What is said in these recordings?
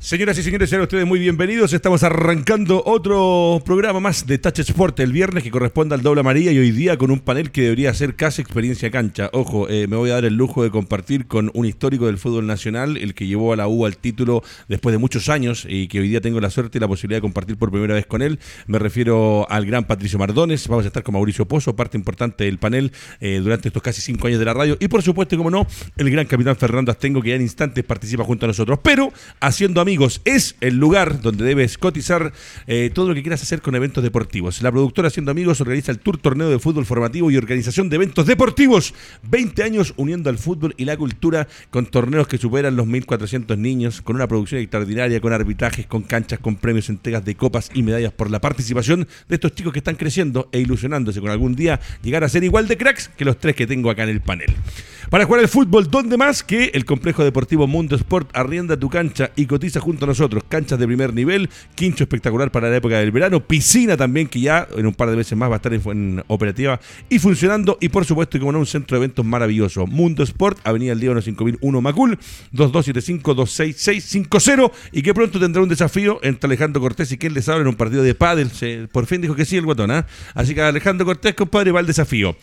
Señoras y señores, sean ustedes muy bienvenidos. Estamos arrancando otro programa más de Touch Sport el viernes que corresponde al doble amarilla y hoy día con un panel que debería ser casi experiencia cancha. Ojo, eh, me voy a dar el lujo de compartir con un histórico del fútbol nacional, el que llevó a la U al título después de muchos años y que hoy día tengo la suerte y la posibilidad de compartir por primera vez con él. Me refiero al gran Patricio Mardones. Vamos a estar con Mauricio Pozo, parte importante del panel eh, durante estos casi cinco años de la radio. Y por supuesto, como no, el gran capitán Fernando Astengo que ya en instantes participa junto a nosotros. Pero haciendo amigos, es el lugar donde debes cotizar eh, todo lo que quieras hacer con eventos deportivos. La productora Haciendo Amigos organiza el Tour Torneo de Fútbol Formativo y Organización de Eventos Deportivos. 20 años uniendo al fútbol y la cultura con torneos que superan los 1.400 niños, con una producción extraordinaria, con arbitrajes, con canchas, con premios, entregas de copas y medallas por la participación de estos chicos que están creciendo e ilusionándose con algún día llegar a ser igual de cracks que los tres que tengo acá en el panel. Para jugar el fútbol, ¿dónde más que el complejo deportivo Mundo Sport arrienda tu cancha y cotiza junto a nosotros? Canchas de primer nivel, quincho espectacular para la época del verano, piscina también que ya en un par de meses más va a estar en, operativa y funcionando y por supuesto y como no un centro de eventos maravilloso. Mundo Sport, Avenida El Líbano 5001 Macul, 2275-26650 y que pronto tendrá un desafío entre Alejandro Cortés y quien les habla en un partido de pádel. por fin dijo que sí el guatón, ¿ah? Así que Alejandro Cortés, compadre, va al desafío.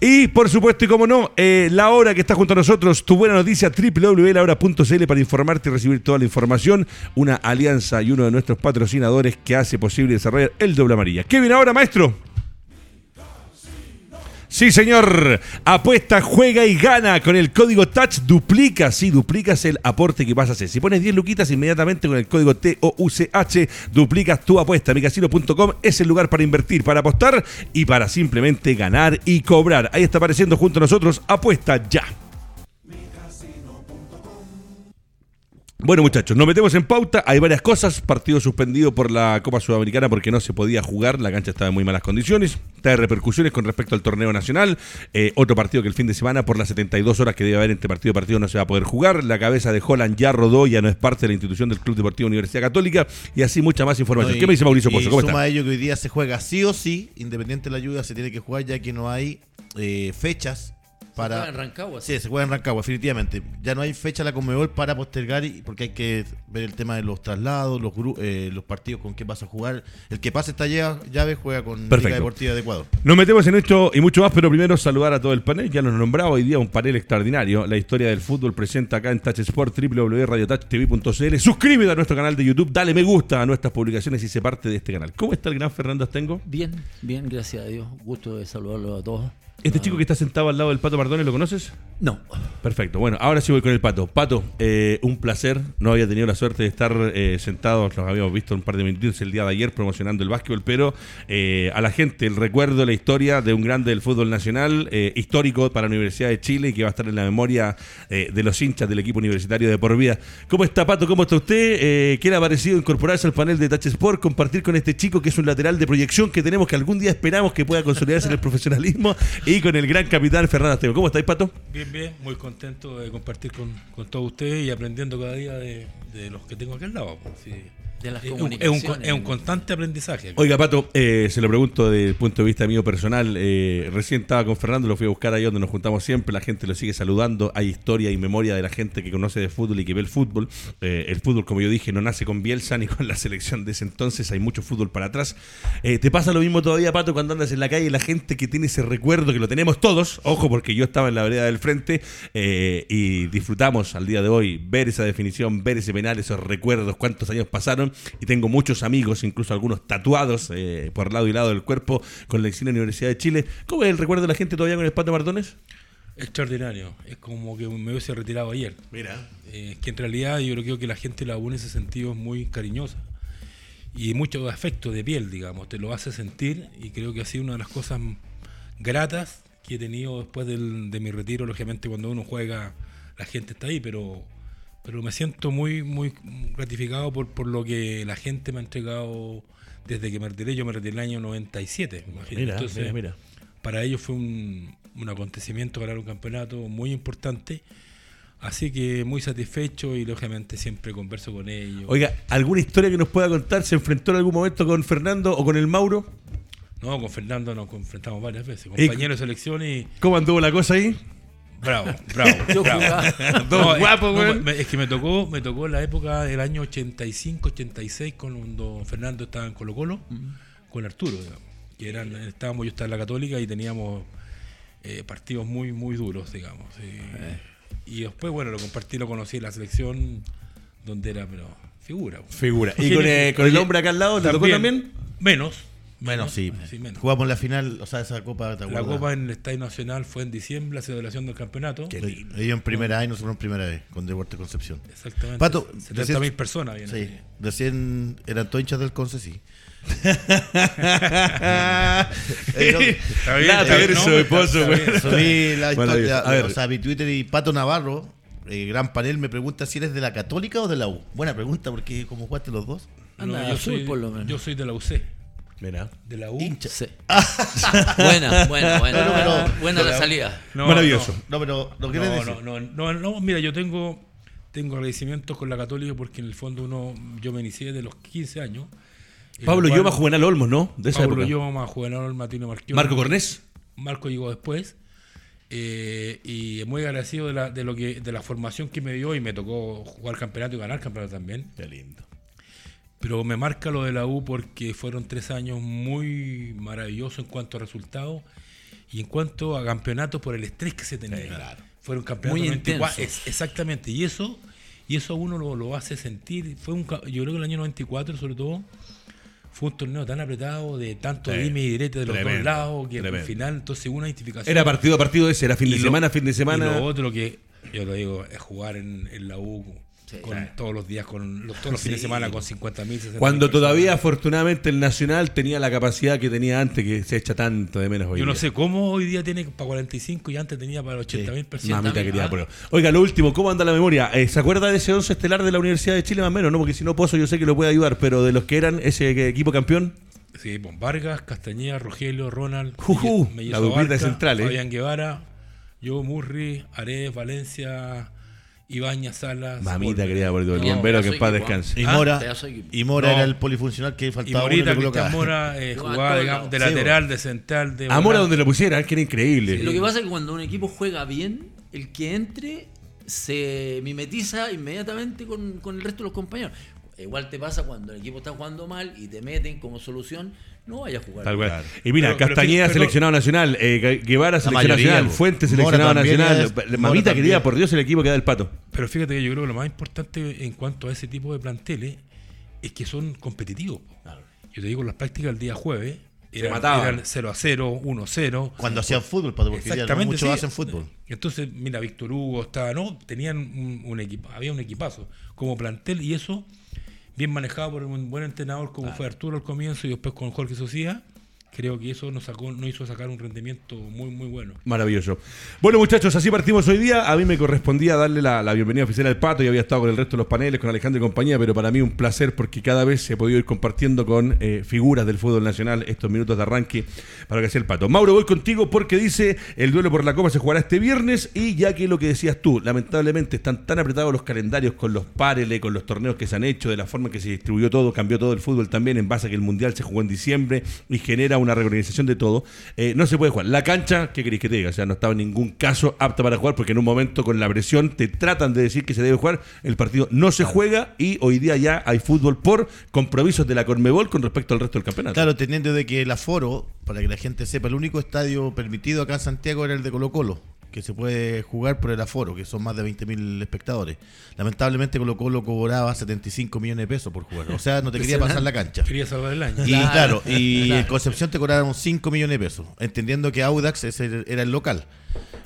Y por supuesto y como no, eh, la hora que está junto a nosotros, tu buena noticia, www.lahora.cl para informarte y recibir toda la información. Una alianza y uno de nuestros patrocinadores que hace posible desarrollar el doble amarilla. ¿Qué viene ahora, maestro? Sí, señor. Apuesta, juega y gana. Con el código TOUCH duplica, sí, duplicas el aporte que vas a hacer. Si pones 10 luquitas inmediatamente con el código TOUCH, duplicas tu apuesta. Micasino.com es el lugar para invertir, para apostar y para simplemente ganar y cobrar. Ahí está apareciendo junto a nosotros. Apuesta ya. Bueno muchachos, nos metemos en pauta, hay varias cosas, partido suspendido por la Copa Sudamericana porque no se podía jugar, la cancha estaba en muy malas condiciones, trae repercusiones con respecto al torneo nacional, eh, otro partido que el fin de semana por las 72 horas que debe haber entre partido y partido no se va a poder jugar, la cabeza de Holland ya rodó, ya no es parte de la institución del Club Deportivo Universidad Católica. Y así mucha más información. ¿Qué me dice Mauricio Pozo? ¿Cómo suma ello que hoy día se juega sí o sí, independiente de la ayuda, se tiene que jugar ya que no hay eh, fechas para, se juega en Rancagua. Sí, se juega en Rancagua, definitivamente. Ya no hay fecha la Conmebol para postergar porque hay que ver el tema de los traslados, los eh, los partidos con qué vas a jugar. El que pase esta llave juega con Liga Deportiva de Ecuador. Nos metemos en esto y mucho más, pero primero saludar a todo el panel. Ya nos nombraba hoy día un panel extraordinario. La historia del fútbol presenta acá en Touch Sport, www.radiotouchtv.cl. Suscríbete a nuestro canal de YouTube, dale me gusta a nuestras publicaciones y se parte de este canal. ¿Cómo está el gran Fernando Astengo? Bien, bien, gracias a Dios. Gusto de saludarlo a todos. ¿Este chico que está sentado al lado del Pato Mardones lo conoces? No. Perfecto. Bueno, ahora sí voy con el Pato. Pato, eh, un placer. No había tenido la suerte de estar eh, sentados, los habíamos visto un par de minutos el día de ayer promocionando el básquetbol, pero eh, a la gente el recuerdo, la historia de un grande del fútbol nacional, histórico para la Universidad de Chile y que va a estar en la memoria de los hinchas del equipo universitario de por vida. ¿Cómo está, Pato? ¿Cómo está usted? ¿Qué le ha parecido incorporarse al panel de Touch Sport, compartir con este chico que es un lateral de proyección que tenemos que algún día esperamos que pueda consolidarse en el profesionalismo y con el gran capitán Fernando Estego. ¿Cómo estáis, Pato? Bien, bien, muy contento de compartir con, con todos ustedes y aprendiendo cada día de, de los que tengo aquí al lado. Pues, es, un, constante aprendizaje. Oiga, Pato, eh, se lo pregunto desde el punto de vista mío personal. Eh, recién estaba con Fernando, lo fui a buscar ahí donde nos juntamos siempre. La gente lo sigue saludando. Hay historia y memoria de la gente que conoce de fútbol y que ve el fútbol. Eh, el fútbol, como yo dije, no nace con Bielsa ni con la selección de ese entonces. Hay mucho fútbol para atrás. ¿Te pasa lo mismo todavía, Pato, cuando andas en la calle y la gente que tiene ese recuerdo, que lo tenemos todos? Ojo, porque yo estaba en la vereda del frente y disfrutamos al día de hoy ver esa definición, ver ese penal, esos recuerdos, cuántos años pasaron y tengo muchos amigos, incluso algunos tatuados eh, por lado y lado del cuerpo con la la Universidad de Chile. ¿Cómo es el recuerdo de la gente todavía con el Pato Mardones? Extraordinario, es como que me hubiese retirado ayer. Mira. Eh, que en realidad yo creo que la gente la une en ese sentido muy cariñosa y mucho afecto de piel, digamos, te lo hace sentir y creo que ha sido una de las cosas gratas que he tenido después de mi retiro, lógicamente cuando uno juega la gente está ahí, pero pero me siento muy muy gratificado por, por lo que la gente me ha entregado desde que me retiré. Yo me retiré en el año 97, Mira, Entonces, mira, Para ellos fue un, un acontecimiento ganar un campeonato muy importante. Así que muy satisfecho y lógicamente siempre converso con ellos. Oiga, ¿alguna historia que nos pueda contar? ¿Se enfrentó en algún momento con Fernando o con el Mauro? No, con Fernando nos enfrentamos varias veces, compañero de selección y... ¿Cómo anduvo la cosa ahí? Bravo, bravo. Yo bravo. jugaba. Dos es- no, que me tocó, me tocó la época del año 85, 86, cuando Fernando estaba en Colo Colo, con Arturo, digamos. Que eran, estábamos, yo estaba en la Católica y teníamos eh, partidos muy, muy duros, digamos. Y, y después, bueno, lo compartí, lo conocí en la selección, donde era, pero figura. weón. Figura. ¿Y con, eh, con el hombre acá al lado te tocó también? Menos. Menos, sí. Sí, menos. Jugamos la final, o sea, esa copa, ¿te La? Copa en el Estadio Nacional fue en diciembre, la celebración del campeonato. Ellos en primera A y nosotros en primera B, con Deporte Concepción. Exactamente. Pato, 70 mil personas vienen Sí, ahí. recién eran todos hinchas del Conce, sí. Eh, A ver. o sea, mi Twitter y Pato Navarro, eh, gran panel, me pregunta si eres de la Católica o de la U. Buena pregunta, porque como jugaste los dos. Anda, yo, soy, por lo menos. yo soy de la UC. Mira. De la U. Hincha. Sí. buena, buena, buena. No, no, pero- buena la salida. No, Maravilloso. No, pero ¿lo quieres no, decir? no, no, no, no, mira, yo tengo, tengo agradecimientos con la Católica porque en el fondo uno, yo me inicié de los 15 años. Pablo lo cual- Lloma, Juvenal Olmos, ¿no? De esa Pablo época. Lloma, Juvenal Martino Marquión. Marco Cornés. Marco llegó después. eh, y muy agradecido de la, de lo que de la formación que me dio y me tocó jugar campeonato y ganar campeonato también. Qué lindo. Pero me marca lo de la U porque fueron tres años muy maravillosos en cuanto a resultados y en cuanto a campeonatos por el estrés que se tenía. Fueron campeonatos Muy 94, intensos. es- exactamente. Y eso, y eso a uno lo, lo hace sentir. Fue un, yo creo que el año 94 sobre todo fue un torneo tan apretado de tanto Sí. dime y direte de los Tremendo, dos lados que tremendo. al final entonces una identificación. Era partido a partido ese, era fin de Y lo- semana, fin de Y semana. lo otro que yo te digo es jugar en, en la U con todos los días, con los, todos los fines de semana con 50 mil, Cuando todavía, afortunadamente, el Nacional tenía la capacidad que tenía antes, que se echa tanto de menos hoy. Yo no sé cómo hoy día tiene para 45 y antes tenía para 80 mil personas. Mamita querida, Ah. pero- Oiga, lo último, ¿cómo anda la memoria? Eh, ¿Se acuerda de ese 11 estelar de la Universidad de Chile más o menos? No, porque si no Pozo yo sé que lo puede ayudar, pero de los que eran ese equipo campeón, Sí, pues, Vargas, Castañeda, Rogelio, Ronald, Mellizo la duplita de centrales. Fabián Guevara, yo, Murri, Ares, Valencia, Ibaña, Salas. mamita querida, por el bombero que en paz descanse. Y Ah, Mora, de equipo. y Mora No. era el polifuncional que Y faltaba y Morita. Cristian Mora, eh, Jugaba digamos, de lateral, de central, de a volante. donde lo pusiera, que era increíble. Lo que pasa es que cuando un equipo juega bien, el que entre se mimetiza inmediatamente con, con el resto de los compañeros. Igual te pasa cuando el equipo está jugando mal y te meten como solución, no vayas a jugar. Tal cual. Claro. Y mira, Pero- Castañeda pero- seleccionado nacional, eh, Gue- Guevara seleccionado mayoría, nacional, po. Fuente Mora seleccionado también nacional. es- Mora Mamita querida, por Dios, el equipo que da el pato. Pero fíjate que yo creo que lo más importante en cuanto a ese tipo de planteles es que son competitivos. po. Yo te digo, las prácticas el día jueves eran, mataban. eran 0 a 0, 1 a 0. Cuando hacían fútbol, Pato, porque ya no Exactamente, muchos sí. hacen fútbol. Entonces, mira, Víctor Hugo estaba, ¿no? Tenían un, un equipo, había un equipazo como plantel y eso bien manejado por un buen entrenador como fue Arturo al comienzo y después con Jorge Socia. Creo que eso nos sacó, nos hizo sacar un rendimiento muy, muy bueno. Maravilloso. Bueno, muchachos, así partimos hoy día. A mí me correspondía darle la, bienvenida oficial al Pato. Yo había estado con el resto de los paneles, con Alejandro y compañía, pero para mí un placer porque cada vez se ha podido ir compartiendo con eh, figuras del fútbol nacional estos minutos de arranque para que sea el Pato. Mauro, voy contigo porque dice el duelo por la Copa se jugará este viernes y ya que lo que decías tú, lamentablemente están tan apretados los calendarios con los pareles, con los torneos que se han hecho, de la forma en que se distribuyó todo, cambió todo el fútbol también en base a que el Mundial se jugó en diciembre y genera una reorganización de todo. Eh, no se puede jugar. La cancha, ¿qué queréis que te diga? O sea, no estaba en ningún caso apta para jugar porque en un momento con la presión te tratan de decir que se debe jugar. El partido no se juega y hoy día ya hay fútbol por compromisos de la Conmebol con respecto al resto del campeonato. Claro, teniendo de que el aforo, para que la gente sepa, el único estadio permitido acá en Santiago era el de Colo Colo, que se puede jugar por el aforo, que son más de 20.000 espectadores. Lamentablemente Colo Colo cobraba 75 millones de pesos por jugar. O sea, no te quería pasar la cancha. Quería salvar el año. Y claro, Claro, y claro. en Concepción te cobraron 5 millones de pesos, entendiendo que Audax ese era el local.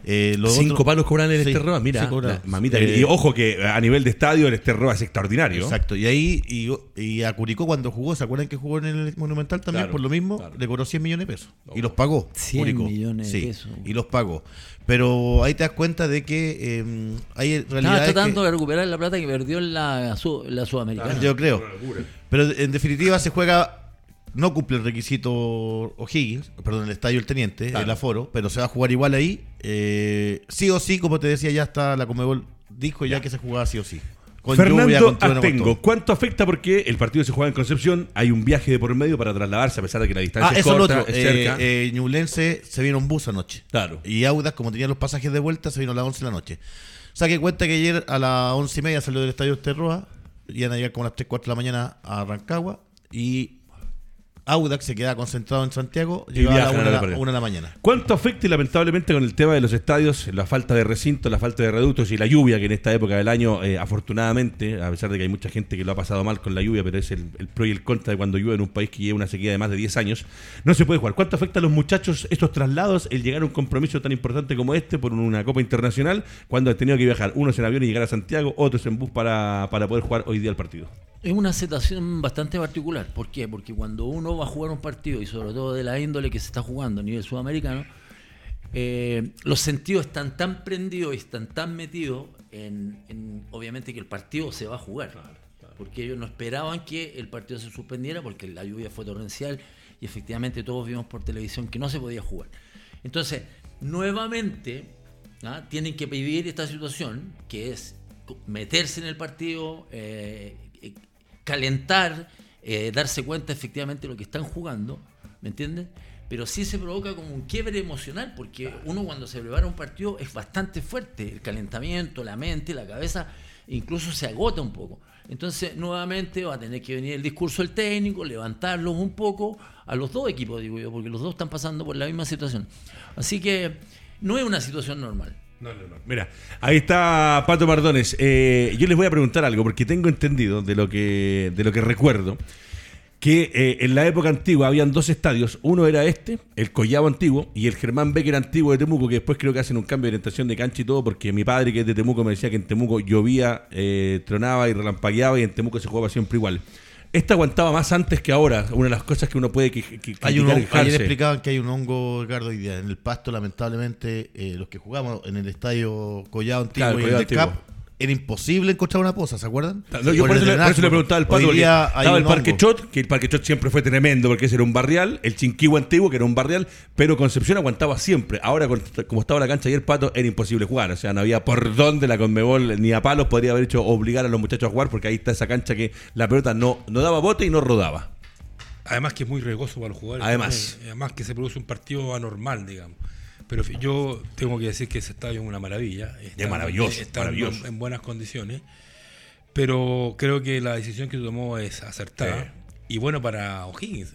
Eh, lo Cinco otro- palos cobran el Sí, Esterroa, mira, sí, cobran. la- mamita. Eh, y ojo que a nivel de estadio el Esterroa es extraordinario. Exacto, y ahí, y, y a Curicó cuando jugó, ¿se acuerdan que jugó en el Monumental también? Claro, por lo mismo, claro. le cobró 100 millones de pesos. Y los pagó. 100 millones de Sí, pesos. Y los pagó. Pero ahí te das cuenta de que eh, hay Estaba realidades tratando que- de recuperar la plata que perdió en la, su- la Sudamericana. yo creo. Pero en definitiva se juega, no cumple el requisito O'Higgins, perdón, el estadio El Teniente, el aforo, pero se va a jugar igual ahí. Eh, sí o sí, como te decía, ya está la Comebol dijo ya, que se jugaba sí o sí. Fernando Atengo, ¿cuánto afecta? Porque el partido se juega en Concepción, hay un viaje de por medio para trasladarse a pesar de que la distancia ah, es corta, es, cerca. Eh, eh, se vino un bus anoche. Claro. Y Audas, como tenía los pasajes de vuelta, se vino a las 11 de la noche. O sea que cuenta que ayer a las 11 y media salió del estadio Terroa, iban a llegar como a las 3, 4 de la mañana a Rancagua y Audax se queda concentrado en Santiago, y llegaba a la una, de la mañana. ¿Cuánto afecta y lamentablemente con el tema de los estadios, la falta de recinto, la falta de reductos y la lluvia, que en esta época del año, eh, afortunadamente, a pesar de que hay mucha gente que lo ha pasado mal con la lluvia, pero es el, pro y el contra de cuando llueve en un país que lleva una sequía de más de 10 años, no se puede jugar. ¿Cuánto afecta a los muchachos estos traslados, el llegar a un compromiso tan importante como este por una Copa Internacional, cuando han tenido que viajar unos en avión y llegar a Santiago, otros en bus para, para poder jugar hoy día el partido? Es una situación bastante particular. ¿Por qué? Porque cuando uno va a jugar un partido, y sobre todo de la índole que se está jugando a nivel sudamericano, eh, los sentidos están tan prendidos y están tan metidos en, obviamente, que el partido se va a jugar. Porque ellos no esperaban que el partido se suspendiera porque la lluvia fue torrencial y efectivamente todos vimos por televisión que no se podía jugar. Entonces, nuevamente, ¿ah? tienen que vivir esta situación, que es meterse en el partido, eh, calentar, eh, darse cuenta efectivamente de lo que están jugando, ¿me entiendes? Pero sí se provoca como un quiebre emocional, porque uno cuando se prepara un partido es bastante fuerte, el calentamiento, la mente, la cabeza, incluso se agota un poco. Entonces, nuevamente va a tener que venir el discurso del técnico, levantarlos un poco a los dos equipos, digo yo, porque los dos están pasando por la misma situación. Así que no es una situación normal. No, no, no. Mira, ahí está Pato Mardones. Eh, yo les voy a preguntar algo, porque tengo entendido de lo que, de lo que recuerdo, que eh, en la época antigua habían dos estadios. Uno era este, el Collado antiguo, y el Germán Becker antiguo de Temuco, que después creo que hacen un cambio de orientación de cancha y todo, porque mi padre, que es de Temuco, me decía que en Temuco llovía, eh, tronaba y relampagueaba, y en Temuco se jugaba siempre igual. Esta aguantaba más antes que ahora, una de las cosas que uno puede que, que hay un Ayer explicaban que hay un hongo, Ricardo, hoy día en el pasto, lamentablemente, eh, los que jugamos en el estadio Collado Antiguo y en el Cap, era imposible encontrar una poza, ¿se acuerdan? yo por eso, le, preguntaba al Pato, estaba el Parque Chot, que el Parque Chot siempre fue tremendo porque ese era un barrial, el Chinquihua antiguo, que era un barrial, pero Concepción aguantaba siempre. Ahora, como estaba la cancha ayer, Pato, era imposible jugar, o sea, no había por dónde la Conmebol ni a palos podría haber hecho obligar a los muchachos a jugar porque ahí está esa cancha que la pelota no, no daba bote y no rodaba. Además que es muy riesgoso para los jugadores. Además. Además que se produce un partido anormal, digamos. Pero yo tengo que decir que ese estadio es una maravilla. Está, maravilloso. Está En, buenas condiciones. Pero creo que la decisión que tomó es acertada. Y bueno para O'Higgins.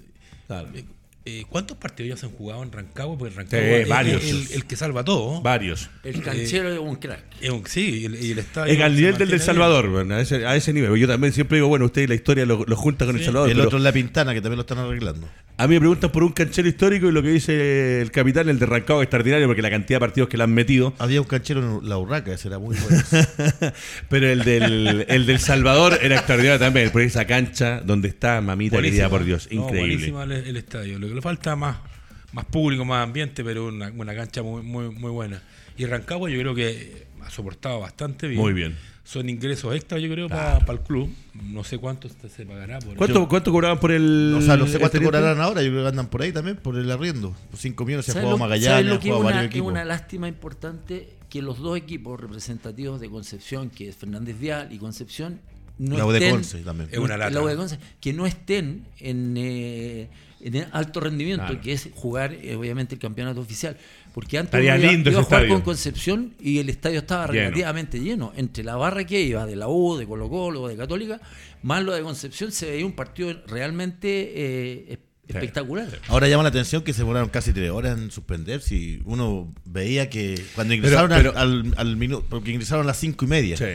Eh, ¿Cuántos partidos ya se han jugado en Rancagua? Porque Rancagua es varios. El, que salva todo. Varios. El canchero es un crack. sí, y el, estadio. Es al nivel del Salvador, a ese, a ese, nivel. Yo también siempre digo, bueno, usted la historia lo, junta con el Salvador. El otro es la Pintana, que también lo están arreglando. A mí me preguntan por un canchero histórico y lo que dice el capitán, el de Rancagua, es extraordinario porque la cantidad de partidos que le han metido. Había un canchero en la Urraca, ese era muy bueno. Pero el del, el del Salvador era extraordinario también, por esa cancha donde está, mamita querida por Dios, increíble. No, el, estadio. Lo que le falta más, más público, más ambiente, pero una, una cancha muy, muy, muy buena. Y Rancagua yo creo que ha soportado bastante bien. Muy bien son ingresos extra, yo creo, para el club. No sé cuánto se pagará. Por ¿Cuánto, ¿Cuánto cobraban por el.? O sea, no sé cuánto cobrarán ahora. Yo creo que andan por ahí también, por el arriendo. 5 millones se ha jugado Magallanes, ha jugado varios equipos. Es una lástima importante que los dos equipos representativos de Concepción, que es Fernández Vial y Concepción, no la estén. Conce también. Es una lata. La Conce, que no estén en. Eh, en alto rendimiento, que es jugar eh, obviamente el campeonato oficial. Porque antes iba, iba, a jugar con Concepción y el estadio estaba relativamente lleno. Entre la barra que iba de la U, de Colo Colo, de Católica, más lo de Concepción, se veía un partido realmente eh, espectacular. Ahora llama la atención que se demoraron casi tres horas en suspender. Si uno veía que cuando ingresaron al, al, minuto, porque ingresaron a las cinco y media. Sí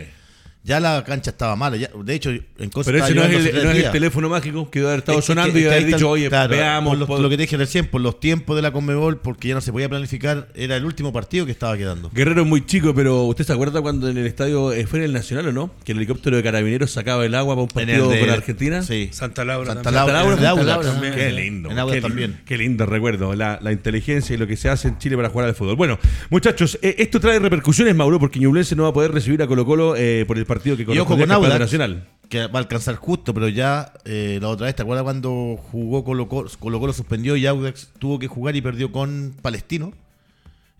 ya la cancha estaba mala. de hecho, en cosas Pero ese no, es el, teléfono mágico que debe haber estado sonando y haber dicho, oye, veamos. lo que te dije recién, por los tiempos de la Conmebol, porque ya no se podía planificar, era el último partido que estaba quedando. Guerrero es muy chico, pero ¿usted se acuerda cuando en el estadio, eh, fue en el Nacional o no? Que el helicóptero de carabineros sacaba el agua para un partido con Argentina. Sí. Santa Laura. Santa Laura, Santa Laura, también. Qué lindo. En qué, también. Qué lindo recuerdo, la, inteligencia y lo que se hace en Chile para jugar al fútbol. Bueno, muchachos, eh, esto trae repercusiones, Mauro, porque Ñublense no va a poder recibir a Colo Colo eh, por el partido que corresponde Nacional. Que va a alcanzar justo, pero ya eh, la otra vez, ¿te acuerdas cuando jugó Colo Colo, Colo Colo suspendió y Audax tuvo que jugar y perdió con Palestino?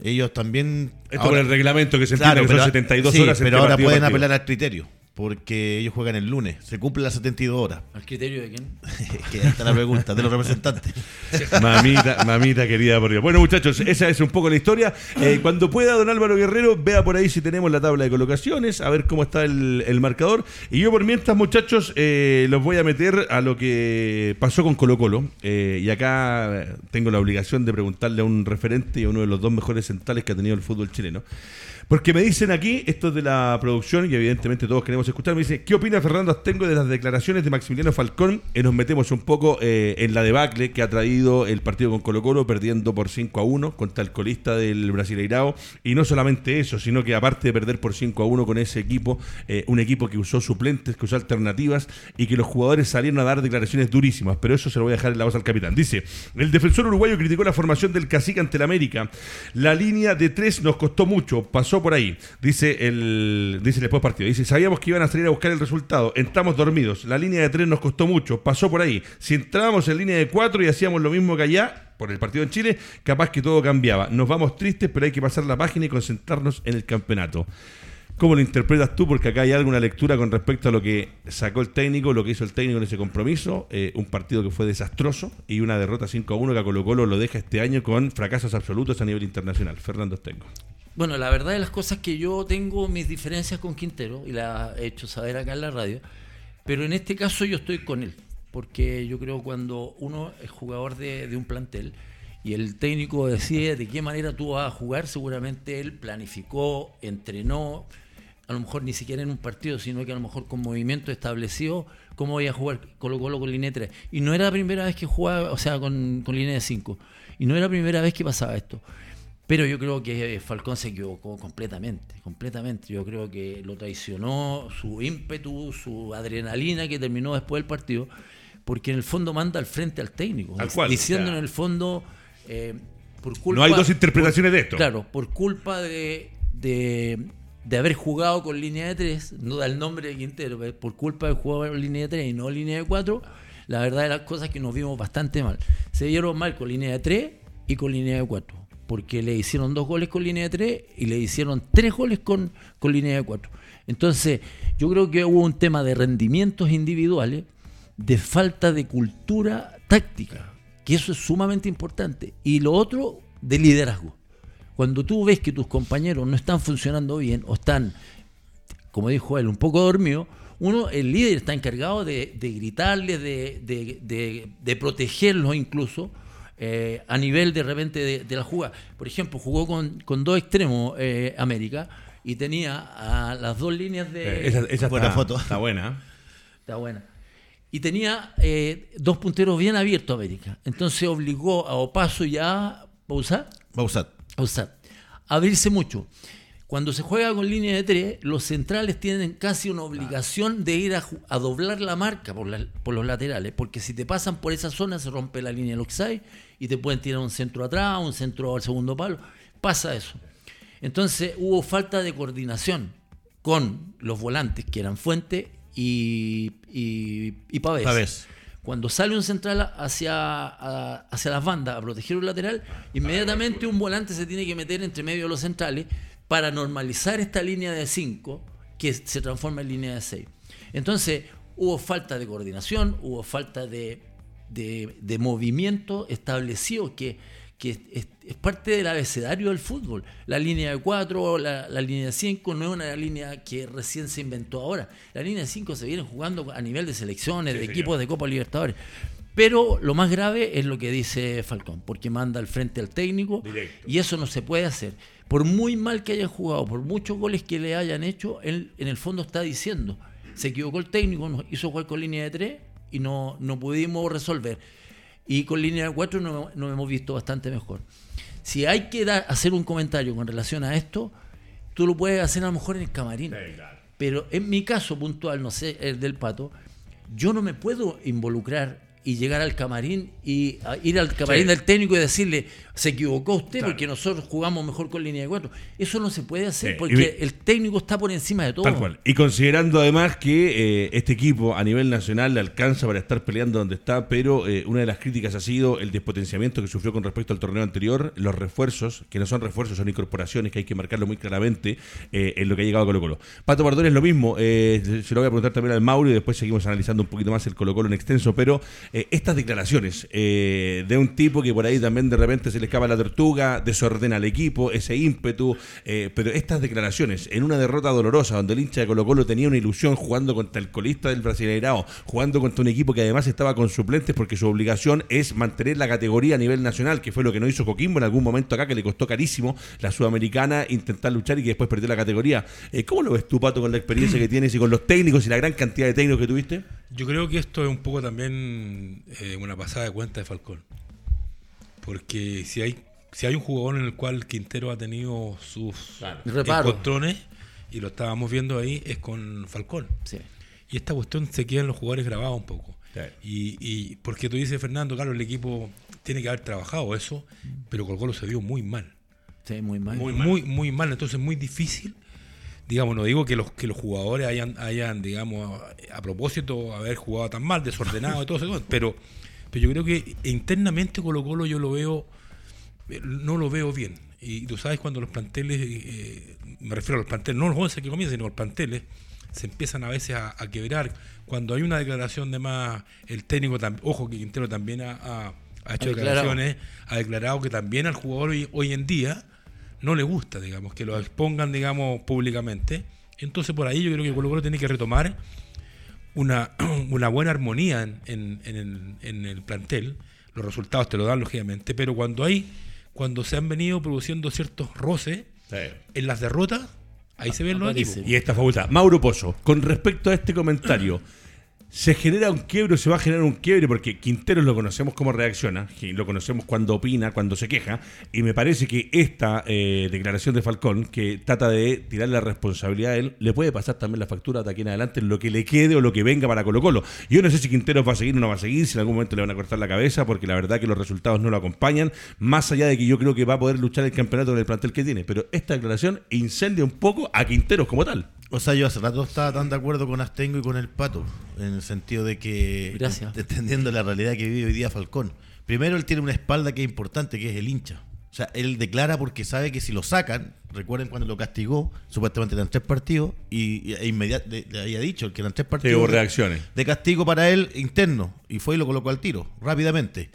Ellos también. Esto por el reglamento que se entiende que son 72 horas. Pero ahora pueden apelar al criterio. Porque ellos juegan el lunes, se cumplen las 72 horas. ¿Al criterio de quién? que está la pregunta, de los representantes. mamita, mamita querida por Dios. Bueno, muchachos, esa es un poco la historia. Eh, cuando pueda, don Álvaro Guerrero, vea por ahí si tenemos la tabla de colocaciones, a ver cómo está el, marcador. Y yo, por mientras, muchachos, eh, los voy a meter a lo que pasó con Colo Colo. Eh, y acá tengo la obligación de preguntarle a un referente y a uno de los dos mejores centrales que ha tenido el fútbol chileno. Porque me dicen aquí, esto es de la producción, y evidentemente todos queremos escuchar, me dice, ¿qué opina Fernando Astengo de las declaraciones de Maximiliano Falcón? Y nos metemos un poco eh, en la debacle que ha traído el partido con Colo Colo, perdiendo por 5 a 1 contra el colista del Brasileirao. Y no solamente eso, sino que aparte de perder por 5 a 1 con ese equipo, eh, un equipo que usó suplentes, que usó alternativas, y que los jugadores salieron a dar declaraciones durísimas. Pero eso se lo voy a dejar en la voz al capitán. Dice, el defensor uruguayo criticó la formación del cacique ante el América. La línea de tres nos costó mucho, pasó por ahí. Dice el dice después partido. Dice, sabíamos que iban a salir a buscar el resultado. Entramos dormidos. La línea de tres nos costó mucho. Pasó por ahí. Si entrábamos en línea de cuatro y hacíamos lo mismo que allá, por el partido en Chile, capaz que todo cambiaba. Nos vamos tristes, pero hay que pasar la página y concentrarnos en el campeonato. ¿Cómo lo interpretas tú? Porque acá hay alguna lectura con respecto a lo que sacó el técnico, lo que hizo el técnico en ese compromiso. Eh, un partido que fue desastroso y una derrota 5 a 1 que a Colo Colo lo deja este año con fracasos absolutos a nivel internacional. Fernando Estengo. Bueno, la verdad de las cosas que yo tengo mis diferencias con Quintero y la he hecho saber acá en la radio, pero en este caso yo estoy con él, porque yo creo cuando uno es jugador de, un plantel y el técnico decide de qué manera tú vas a jugar, seguramente él planificó, entrenó, a lo mejor ni siquiera en un partido, sino que a lo mejor con movimiento establecido cómo voy a jugar Colo Colo con línea 3. Y no era la primera vez que jugaba, o sea, con, con línea de 5. Y no era la primera vez que pasaba esto. Pero yo creo que Falcón se equivocó completamente, completamente. Yo creo que lo traicionó su ímpetu, su adrenalina que terminó después del partido, porque en el fondo manda al frente al técnico, diciendo en el fondo, eh, por culpa... No hay dos interpretaciones de esto. Claro, por culpa de, de, haber jugado con línea de tres, no da el nombre de Quintero, por culpa de jugar con línea de tres y no línea de cuatro, la verdad de las cosas que nos vimos bastante mal. Se dieron mal con línea de tres y con línea de cuatro porque le hicieron dos goles con línea de tres y le hicieron tres goles con, con línea de cuatro. Entonces, yo creo que hubo un tema de rendimientos individuales, de falta de cultura táctica, que eso es sumamente importante. Y lo otro, de liderazgo. Cuando tú ves que tus compañeros no están funcionando bien o están, como dijo él, un poco dormidos, uno, el líder está encargado de, gritarles, de, de, de protegerlos incluso, eh, a nivel de repente de, la jugada. Por ejemplo, jugó con, con dos extremos eh, América y tenía a las dos líneas de... Eh, esa, esa está, foto. Está buena. Está buena. Y tenía dos punteros bien abiertos América. Entonces obligó a Opaso y a Bausat. Bausat. Bausat. A abrirse mucho. Cuando se juega con línea de tres, los centrales tienen casi una obligación de ir a, doblar la marca por, por, los laterales, porque si te pasan por esa zona se rompe la línea del offside y te pueden tirar un centro atrás, un centro al segundo palo. Pasa eso. Entonces hubo falta de coordinación con los volantes, que eran Fuente y, y, Pavés. Cuando sale un central hacia, hacia las bandas a proteger un lateral, inmediatamente un volante se tiene que meter entre medio de los centrales para normalizar esta línea de 5 que se transforma en línea de 6. Entonces, hubo falta de coordinación, hubo falta de, movimiento establecido que, es, parte del abecedario del fútbol. La línea de 4, la, línea de 5 no es una línea que recién se inventó ahora. La línea de 5 se viene jugando a nivel de selecciones, de equipos de Copa Libertadores. Pero lo más grave es lo que dice Falcón, porque manda al frente al técnico y eso no se puede hacer por muy mal que haya jugado, por muchos goles que le hayan hecho, él en el fondo está diciendo, se equivocó el técnico, nos hizo jugar con línea de 3 y no, no pudimos resolver. Y con línea de 4 nos, hemos visto bastante mejor. Si hay que hacer un comentario con relación a esto, tú lo puedes hacer a lo mejor en el camarín. Pero en mi caso puntual, no sé, el del pato, yo no me puedo involucrar y llegar al camarín y ir al camarín del técnico y decirle, se equivocó usted porque nosotros jugamos mejor con línea de cuatro. Eso no se puede hacer porque el técnico está por encima de todo. Tal cual. Y considerando además que eh, este equipo a nivel nacional le alcanza para estar peleando donde está, pero eh, una de las críticas ha sido el despotenciamiento que sufrió con respecto al torneo anterior, los refuerzos, que no son refuerzos, son incorporaciones, que hay que marcarlo muy claramente eh, en lo que ha llegado a Colo Colo. Pato Bardón es lo mismo, se lo voy a preguntar también al Mauro y después seguimos analizando un poquito más el Colo Colo en extenso, pero estas declaraciones de un tipo que por ahí también de repente se le escapa la tortuga, desordena al equipo, ese ímpetu, eh, pero estas declaraciones en una derrota dolorosa donde el hincha de Colo Colo tenía una ilusión jugando contra el colista del Brasileirao, jugando contra un equipo que además estaba con suplentes porque su obligación es mantener la categoría a nivel nacional, que fue lo que no hizo Coquimbo en algún momento acá, que le costó carísimo la sudamericana intentar luchar y que después perdió la categoría. Eh, ¿Cómo lo ves tú, Pato, con la experiencia que tienes y con los técnicos y la gran cantidad de técnicos que tuviste? Yo creo que esto es un poco también eh, una pasada de cuenta de Falcón. Porque si hay si hay un jugador en el cual Quintero ha tenido sus claro. encontrones, y lo estábamos viendo ahí, es con Falcón. Y esta cuestión se queda en los jugadores grabados un poco. Y, y, porque tú dices, Fernando, claro, el equipo tiene que haber trabajado eso, pero Colo Colo se vio muy mal. Sí, muy mal. Muy, muy, muy mal. Entonces, muy difícil. Digamos, no digo que los, que los jugadores hayan, hayan, digamos, a, propósito, haber jugado tan mal, desordenado y todo eso, pero, pero yo creo que internamente Colo Colo yo lo veo no lo veo bien. Y tú sabes cuando los planteles, eh, me refiero a los planteles, no los 11 que comienzan, sino los planteles, se empiezan a veces a, quebrar. Cuando hay una declaración de más, el técnico, ojo que Quintero también ha, hecho declaraciones, ha declarado que también al jugador hoy, en día no le gusta, digamos, que lo expongan, digamos, públicamente. Entonces por ahí yo creo que Colo Colo tiene que retomar una, una buena armonía en, en, el, en el plantel. Los resultados te lo dan, lógicamente, pero cuando hay cuando se han venido produciendo ciertos roces en las derrotas, ahí se ven los equipos. Y esta facultad. Mauro Pozo, con respecto a este comentario, se genera un quiebre, se va a generar un quiebre, porque Quinteros lo conocemos cómo reacciona, lo conocemos cuando opina, cuando se queja, y me parece que esta eh, declaración de Falcón, que trata de tirar la responsabilidad a él, le puede pasar también la factura de aquí en adelante lo que le quede o lo que venga para Colo Colo. Yo no sé si Quinteros va a seguir o no va a seguir, si en algún momento le van a cortar la cabeza, porque la verdad que los resultados no lo acompañan, más allá de que yo creo que va a poder luchar el campeonato con el plantel que tiene, pero esta declaración incendia un poco a Quinteros como tal. O sea, yo hace rato estaba tan de acuerdo con Astengo y con el Pato, en el sentido de que, Gracias. entendiendo la realidad que vive hoy día Falcón. Primero, él tiene una espalda que es importante, que es el hincha. O sea, él declara porque sabe que si lo sacan, recuerden cuando lo castigó, supuestamente eran tres partidos, y, e inmediatamente le había dicho que eran tres partidos hubo reacciones. De, castigo para él interno, y fue y lo colocó al tiro, rápidamente.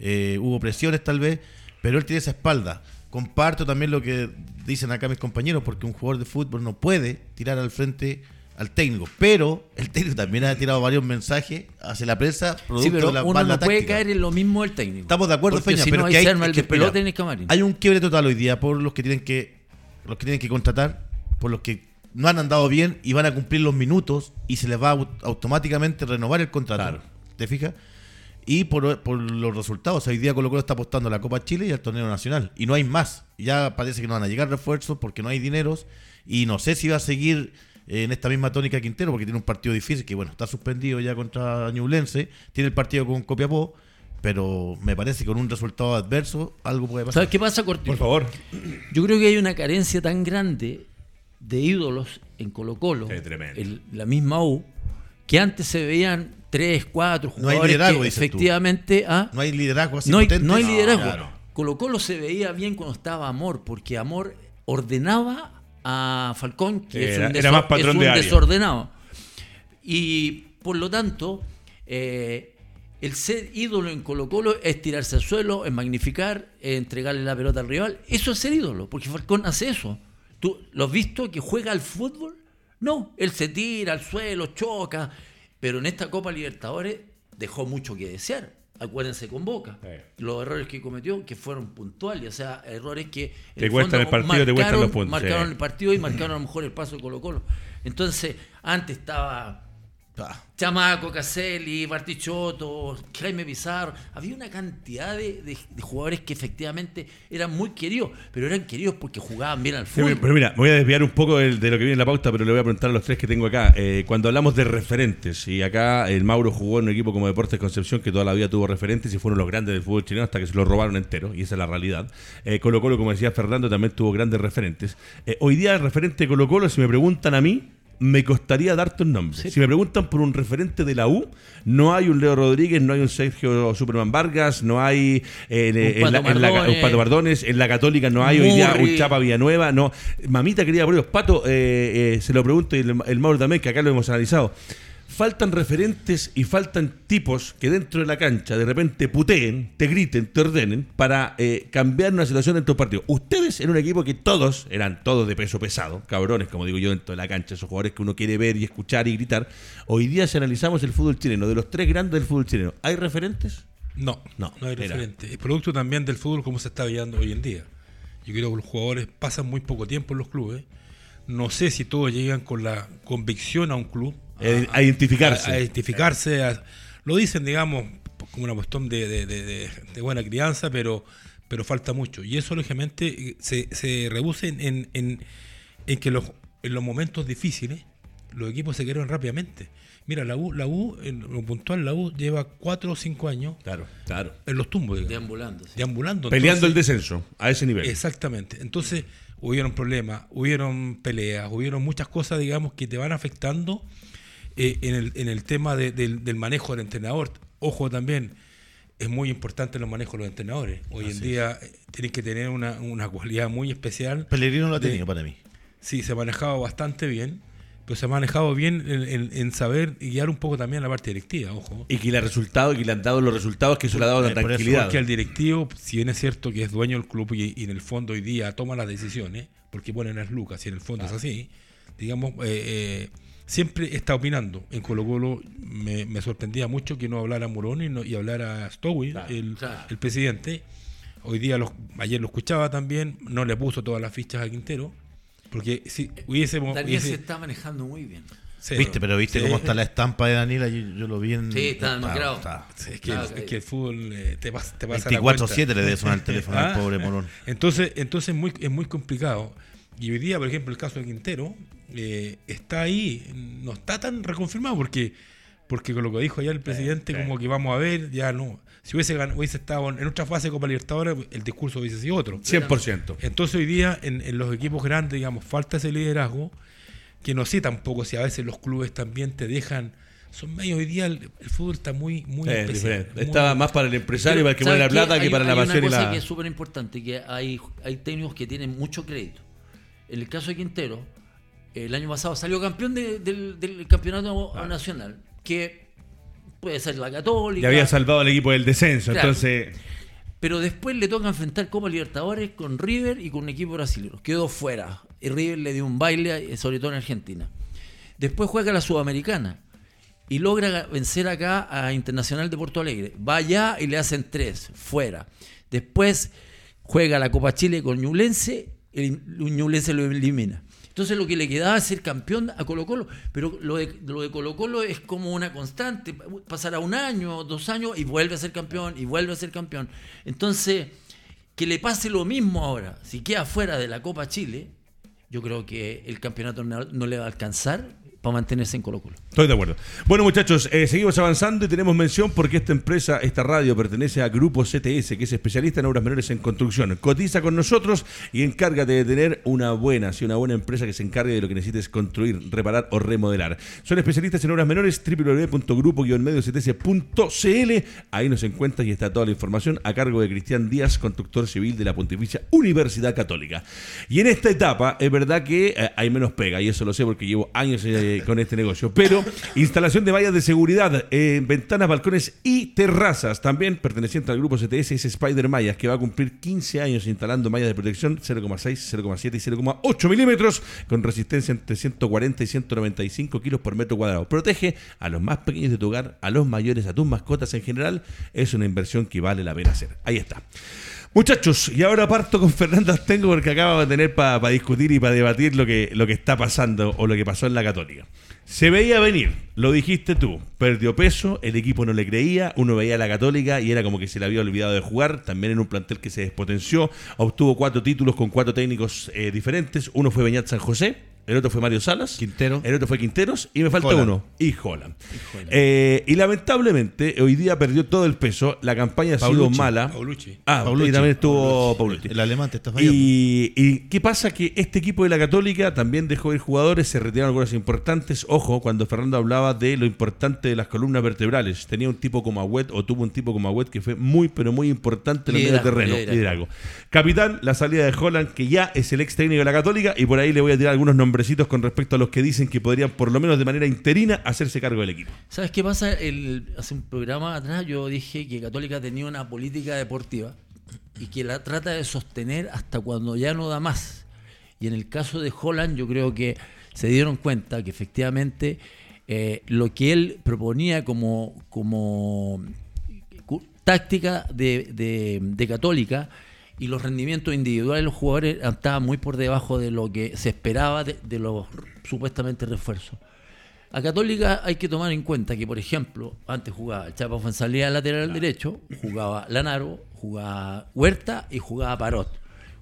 Eh, hubo presiones tal vez, pero él tiene esa espalda. Comparto también lo que dicen acá mis compañeros, porque un jugador de fútbol no puede tirar al frente al técnico, pero el técnico también ha tirado varios mensajes hacia la prensa producto de la uno no puede caer en lo mismo el técnico. Estamos de acuerdo, Feña, pero que hay, que, hay un quiebre total hoy día por los que tienen que los que tienen que contratar, por los que no han andado bien y van a cumplir los minutos y se les va a automáticamente renovar el contrato. ¿Te fijas? Y por, los resultados. Hoy día Colo Colo está apostando a la Copa Chile y al torneo nacional. Y no hay más. Ya parece que no van a llegar refuerzos porque no hay dineros. Y no sé si va a seguir en esta misma tónica Quintero porque tiene un partido difícil que, bueno, está suspendido ya contra Ñublense. Tiene el partido con Copiapó. Pero me parece que con un resultado adverso algo puede pasar. ¿Sabes qué pasa, Cortino? Por favor. Yo creo que hay una carencia tan grande de ídolos en Colo Colo. la misma U. Que antes se veían tres, cuatro jugadores. No hay liderazgo, efectivamente. ¿ah? No hay liderazgo así no hay, no hay liderazgo. Colo Colo se veía bien cuando estaba Amor, porque Amor ordenaba a Falcón, que es un, más patrón desordenado. Y por lo tanto, eh, el ser ídolo en Colo Colo es tirarse al suelo, es magnificar, es entregarle la pelota al rival. Eso es ser ídolo, porque Falcón hace eso. ¿Tú lo has visto que juega al fútbol? No, él se tira al suelo, choca, pero en esta Copa Libertadores dejó mucho que desear. Acuérdense con Boca. Los errores que cometió, que fueron puntuales, o sea, errores que. Te cuestan el partido, te cuestan los puntos. Marcaron el partido y marcaron a lo mejor el paso de Colo-Colo. Entonces, antes estaba Chamaco, Caselli, Bartichotto, Jaime Pizarro. Había una cantidad de, jugadores que efectivamente eran muy queridos, pero eran queridos porque jugaban bien al fútbol. pero mira, me voy a desviar un poco de, lo que viene en la pauta, pero le voy a preguntar a los tres que tengo acá. Eh, cuando hablamos de referentes, y acá el Mauro jugó en un equipo como Deportes Concepción que toda la vida tuvo referentes y fueron los grandes del fútbol chileno hasta que se lo robaron entero, y esa es la realidad. Eh, Colo Colo, como decía Fernando, también tuvo grandes referentes. Eh, hoy día el referente de Colo Colo, si me preguntan a mí, me costaría darte un nombre. Si me preguntan por un referente de la U, no hay un Leo Rodríguez, no hay un Sergio Superman Vargas, no hay eh, en, la, un Pato Bardones, en la Católica no hay hoy día un Chapa Villanueva, no. Mamita querida por Dios, Pato, eh, eh, se lo pregunto y el, el Mauro también, que acá lo hemos analizado faltan referentes y faltan tipos que dentro de la cancha de repente puteen, te griten, te ordenen para eh, cambiar una situación dentro del partido. Ustedes en un equipo que todos eran todos de peso pesado, cabrones, como digo yo, dentro de la cancha, esos jugadores que uno quiere ver y escuchar y gritar. Hoy día, si analizamos el fútbol chileno, de los tres grandes del fútbol chileno, ¿hay referentes? No, no, no hay referentes. Es producto también del fútbol como se está viendo hoy en día. Yo creo que los jugadores pasan muy poco tiempo en los clubes. No sé si todos llegan con la convicción a un club eh, a, identificarse. A, identificarse. lo dicen, digamos, como una cuestión de, buena crianza, pero, pero falta mucho. Y eso, lógicamente, se, se reduce en, en, en que los, en los momentos difíciles los equipos se quieren rápidamente. Mira, la U, la U, en lo puntual, la U lleva cuatro o cinco años claro, claro. en los tumbos. Deambulando. Deambulando. Peleando el descenso a ese nivel. Exactamente. Entonces, hubieron problemas, hubieron peleas, hubieron muchas cosas, digamos, que te van afectando eh, en, el, en, el, tema del, manejo del entrenador. Ojo también, es muy importante el manejo de los entrenadores. Hoy en día eh, tienen que tener una, cualidad muy especial. Pellegrino lo ha tenido para mí. Sí, se ha manejado bastante bien, pero se ha manejado bien en, saber y guiar un poco también la parte directiva, ojo. Y que le ha resultado, y que le han dado los resultados que eso le ha dado la tranquilidad. Porque al directivo, si bien es cierto que es dueño del club y, en el fondo hoy día toma las decisiones, porque ponen las lucas y en el fondo es así, digamos, eh, siempre está opinando. En Colo Colo me, sorprendía mucho que no hablara Morón y, y hablara Stowy, el, presidente. Hoy día, los, ayer lo escuchaba también, no le puso todas las fichas a Quintero, porque si hubiésemos... Daniel se está manejando muy bien. viste, pero viste cómo está la estampa de Daniela, yo, lo vi en... Sí, está demacrado. es, que, es, que, el fútbol eh, te, pasa, te pasa 24-7 le debe sonar el teléfono al ah, pobre Morón. Entonces, entonces muy, es muy complicado. Y hoy día, por ejemplo, el caso de Quintero, eh, está ahí, no está tan reconfirmado porque porque con lo que dijo ya el presidente, como que vamos a ver, ya no. Si hubiese, hubiese estado en otra fase de Copa Libertadores, el discurso hubiese sido otro. 100%. Entonces hoy día en, los equipos grandes, digamos, falta ese liderazgo, que no sé tampoco si a veces los clubes también te dejan son medio hoy día el, fútbol está muy muy especial, Estaba más para el empresario, para el que pone la plata, que para la pasión hay una cosa que es súper importante, que hay, hay técnicos que tienen mucho crédito. En el caso de Quintero, el año pasado salió campeón del, campeonato nacional, que puede ser la Católica. Y había salvado al equipo del descenso, entonces. Pero después le toca enfrentar Copa Libertadores con River y con un equipo brasileño. Quedó fuera. Y River le dio un baile, sobre todo en Argentina. Después juega la Sudamericana y logra vencer acá a Internacional de Porto Alegre. Va allá y le hacen tres, fuera. Después juega la Copa Chile con Ñublense, el Ñublense lo elimina. Entonces lo que le quedaba es ser campeón a Colo Colo, pero lo de, lo de Colo Colo es como una constante, pasará un año, dos años y vuelve a ser campeón y vuelve a ser campeón. Entonces, que le pase lo mismo ahora, si queda fuera de la Copa Chile, yo creo que el campeonato no le va a alcanzar para mantenerse en Colo Colo. Estoy de acuerdo. Bueno, muchachos, eh, seguimos avanzando y tenemos mención porque esta empresa, esta radio, pertenece a Grupo CTS, que es especialista en obras menores en construcción. Cotiza con nosotros y encárgate de tener una buena, sí, una buena empresa que se encargue de lo que necesites construir, reparar o remodelar. Son especialistas en obras menores, www.grupo-mediocts.cl. Ahí nos encuentras y está toda la información a cargo de Cristian Díaz, constructor civil de la Pontificia Universidad Católica. Y en esta etapa, es verdad que eh, hay menos pega, y eso lo sé porque llevo años. Eh, con este negocio. Pero instalación de vallas de seguridad, en ventanas, balcones y terrazas. También perteneciente al grupo CTS es Spider Mayas, que va a cumplir 15 años instalando mallas de protección 0,6, 0,7 y 0,8 milímetros, con resistencia entre 140 y 195 kilos por metro cuadrado. Protege a los más pequeños de tu hogar, a los mayores, a tus mascotas en general. Es una inversión que vale la pena hacer. Ahí está. Muchachos, y ahora parto con Fernando Tengo porque acaba de tener para discutir y para debatir lo que, lo que está pasando o lo que pasó en la Católica. Se veía venir, lo dijiste tú, perdió peso, el equipo no le creía, uno veía a la Católica y era como que se le había olvidado de jugar, también en un plantel que se despotenció, obtuvo cuatro títulos con cuatro técnicos eh, diferentes, uno fue Beñat San José, el otro fue Mario Salas. Quintero. El otro fue Quinteros. Y me falta uno. Y Holland. Eh, y, lamentablemente, hoy día perdió todo el peso. La campaña ha sido mala. Paulucci. Ah, Paulucci. y también estuvo Paulucci. El alemán te está fallando. Y, y, qué pasa? Que este equipo de la Católica también dejó ir jugadores, se retiraron algunas importantes. Ojo, cuando Fernando hablaba de lo importante de las columnas vertebrales. Tenía un tipo como Agüet, o tuvo un tipo como Agüet, que fue muy, pero muy importante en el medio terreno. Liderazgo. Capitán, la salida de Holland, que ya es el ex técnico de la Católica. Y por ahí le voy a tirar algunos nombres con respecto a los que dicen que podrían, por lo menos de manera interina, hacerse cargo del equipo. ¿Sabes qué pasa? Hace un programa atrás yo dije que Católica tenía una política deportiva y que la trata de sostener hasta cuando ya no da más. Y en el caso de Holland yo creo que se dieron cuenta que efectivamente eh, lo que él proponía como, como táctica de, de Católica y los rendimientos individuales de los jugadores estaban muy por debajo de lo que se esperaba de, los supuestamente refuerzos. A Católica hay que tomar en cuenta que, por ejemplo, antes jugaba Chapa Fonsalía lateral derecho, jugaba Lanaro, jugaba Huerta y jugaba Parot.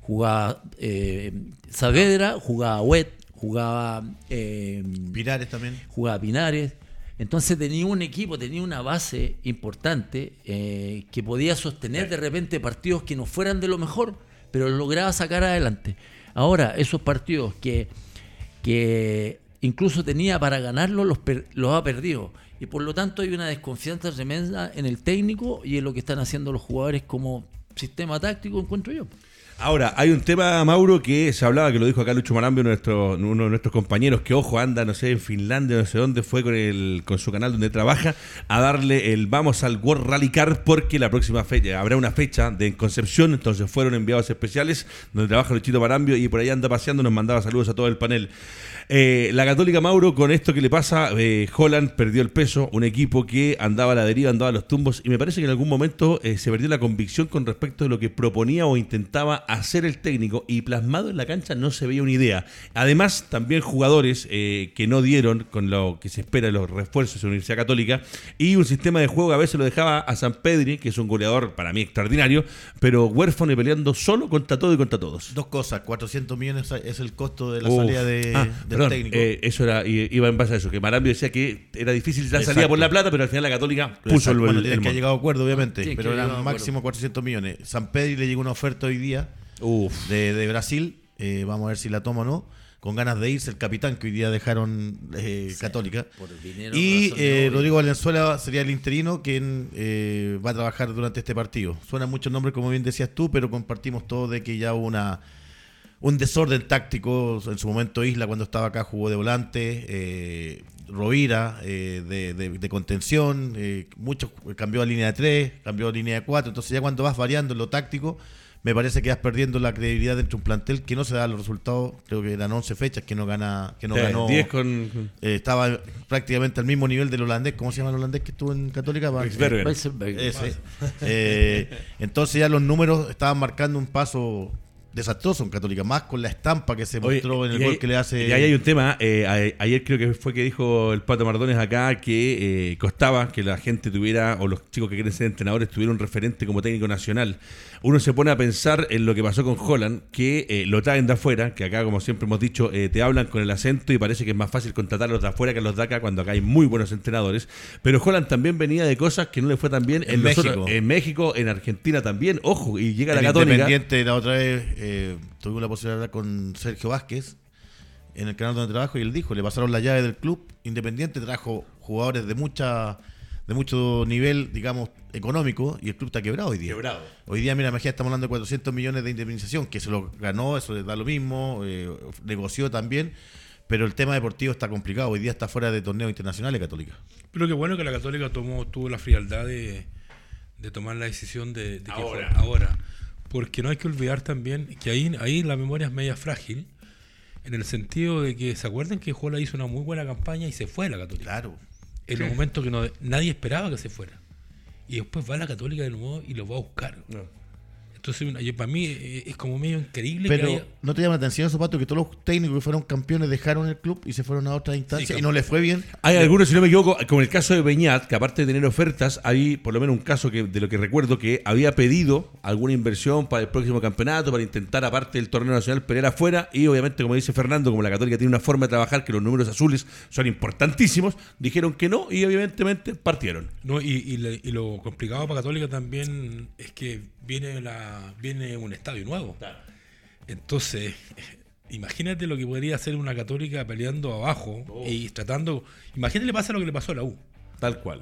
Jugaba eh, Saavedra, jugaba Wet, jugaba. Eh, Pinares también. Jugaba Pinares. Entonces tenía un equipo, tenía una base importante eh, que podía sostener de repente partidos que no fueran de lo mejor, pero lograba sacar adelante. Ahora, esos partidos que, que incluso tenía para ganarlos los, los ha perdido. Y por lo tanto hay una desconfianza tremenda en el técnico y en lo que están haciendo los jugadores como sistema táctico, encuentro yo. Ahora, hay un tema, Mauro, que se hablaba, que lo dijo acá Lucho Marambio, nuestro, uno de nuestros compañeros, que ojo, anda, no sé, en Finlandia, no sé dónde, fue con, el, con su canal donde trabaja, a darle el vamos al World Rally Car, porque la próxima fecha, habrá una fecha de Concepción, entonces fueron enviados especiales, donde trabaja Luchito Marambio, y por ahí anda paseando, nos mandaba saludos a todo el panel. Eh, la Católica Mauro, con esto que le pasa, eh, Holland perdió el peso, un equipo que andaba a la deriva, andaba a los tumbos, y me parece que en algún momento eh, se perdió la convicción con respecto de lo que proponía o intentaba hacer el técnico, y plasmado en la cancha no se veía una idea. Además, también jugadores que no dieron con lo que se espera de los refuerzos de la Universidad Católica, y un sistema de juego que a veces lo dejaba a San Pedri, que es un goleador para mí extraordinario, pero huérfano y peleando solo contra todo y contra todos. Dos cosas, 400 millones es el costo de la salida de, ah, eh, eso era, iba en base a eso, que Marambio decía que era difícil la salida por la plata, pero al final la Católica puso el, bueno, que ha llegado a acuerdo, obviamente, pero eran máximo 400 millones. San Pedro le llegó una oferta hoy día De, Brasil, eh, vamos a ver si la toma o no con ganas de irse el capitán que hoy día dejaron eh, Católica. y Rodrigo Valenzuela sería el interino quien va a trabajar durante este partido. Suenan muchos nombres, como bien decías tú, pero compartimos todo de que ya hubo una un desorden táctico. En su momento Isla cuando estaba acá jugó de volante, eh, Rovira eh, de, contención, eh, muchos cambió a línea de 3, cambió a línea de 4, entonces ya cuando vas variando en lo táctico, me parece que vas perdiendo la credibilidad dentro de un plantel que no se da los resultados, creo que eran 11 fechas que no gana que no ganó. 10 con, estaba prácticamente al mismo nivel del holandés, ¿cómo se llama el holandés que estuvo en Católica? entonces ya los números estaban marcando un paso desastroso en Católica, más con la estampa que se mostró en el gol que le hace. Y ahí hay un tema, eh, ayer creo que fue que dijo el Pato Mardones acá que eh, costaba que la gente tuviera, o los chicos que quieren ser entrenadores, tuvieran un referente como técnico nacional. Uno se pone a pensar en lo que pasó con Holland, que eh, lo traen de afuera, que acá, como siempre hemos dicho, te hablan con el acento y parece que es más fácil contratar a los de afuera que a los de acá, cuando acá hay muy buenos entrenadores. Pero Holland también venía de cosas que no le fue tan bien en, México. en México, en Argentina también, ojo, y llega la Católica. Independiente la otra vez eh, tuvimos la posibilidad de hablar con Sergio Vázquez en el canal donde trabajo y él dijo, le pasaron la llave del club Independiente, trajo jugadores de mucha de mucho nivel, digamos, económico y el club está quebrado hoy día. Hoy día, mira, imagínate, estamos hablando de 400 millones de indemnización, que se lo ganó, eso le da lo mismo, eh, negoció también, pero el tema deportivo está complicado. Hoy día está fuera de torneos internacionales Católica. Pero qué bueno que la Católica tomó, tuvo la frialdad de, tomar la decisión de, de ahora. Que ahora porque no hay que olvidar también que ahí, ahí la memoria es media frágil, en el sentido de que se acuerdan que Jola hizo una muy buena campaña y se fue a la Católica. Claro. En un momento que nadie esperaba que se fuera. Y después va a la Católica de nuevo y lo va a buscar. Entonces, para mí eh, es como medio increíble Pero que ¿no te llama la atención eso, Pato, que todos los técnicos que fueron campeones dejaron el club y se fueron a otra instancia y no les fue bien? Hay algunos, si no me equivoco, como el caso de Beñat, que aparte de tener ofertas, hay por lo menos un caso que de lo que recuerdo que había pedido alguna inversión para el próximo campeonato, para intentar, aparte del torneo nacional, pelear afuera. Y obviamente, como dice Fernando, como la Católica tiene una forma de trabajar que los números azules son importantísimos, dijeron que no y evidentemente partieron. No, y, lo complicado para Católica también es que viene, la, viene un estadio nuevo. Entonces, imagínate lo que podría hacer una católica peleando abajo oh. y tratando. Imagínate le pasa lo que le pasó a la U. Tal cual.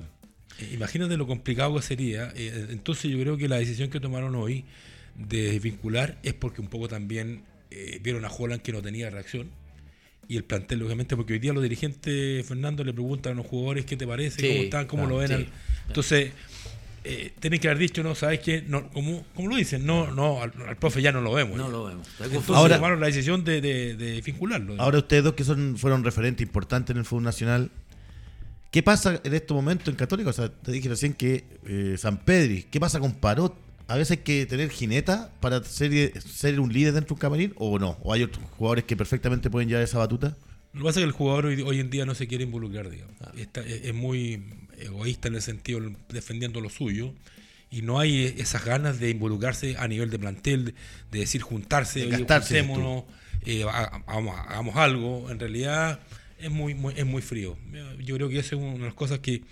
Eh, imagínate lo complicado que sería. Eh, entonces, yo creo que la decisión que tomaron hoy de vincular es porque un poco también eh, vieron a Holland que no tenía reacción. Y el plantel, obviamente, porque hoy día los dirigentes, Fernando, le preguntan a los jugadores qué te parece, cómo están, cómo lo ven. entonces, eh, tienen que haber dicho, no, ¿sabes qué? No, como, como lo dicen, no, no, al, profe ya no lo vemos. No lo vemos. Entonces ahora, tomaron la decisión de, de, vincularlo. Ahora ustedes dos que son fueron referentes importantes en el fútbol nacional, ¿qué pasa en este momento en Católica? O sea, te dije recién que eh, San Pedri, ¿qué pasa con Parot? ¿A veces hay que tener jineta para ser, ser un líder dentro de un camarín o no? ¿O hay otros jugadores que perfectamente pueden llevar esa batuta? Lo que pasa es que el jugador hoy, en día no se quiere involucrar, digamos. Ah. es, muy egoísta en el sentido defendiendo lo suyo y no hay esas ganas de involucrarse a nivel de plantel, de, decir juntarse, de eh, hagamos, algo. En realidad es muy, es muy frío. Yo creo que esa es una de las cosas que,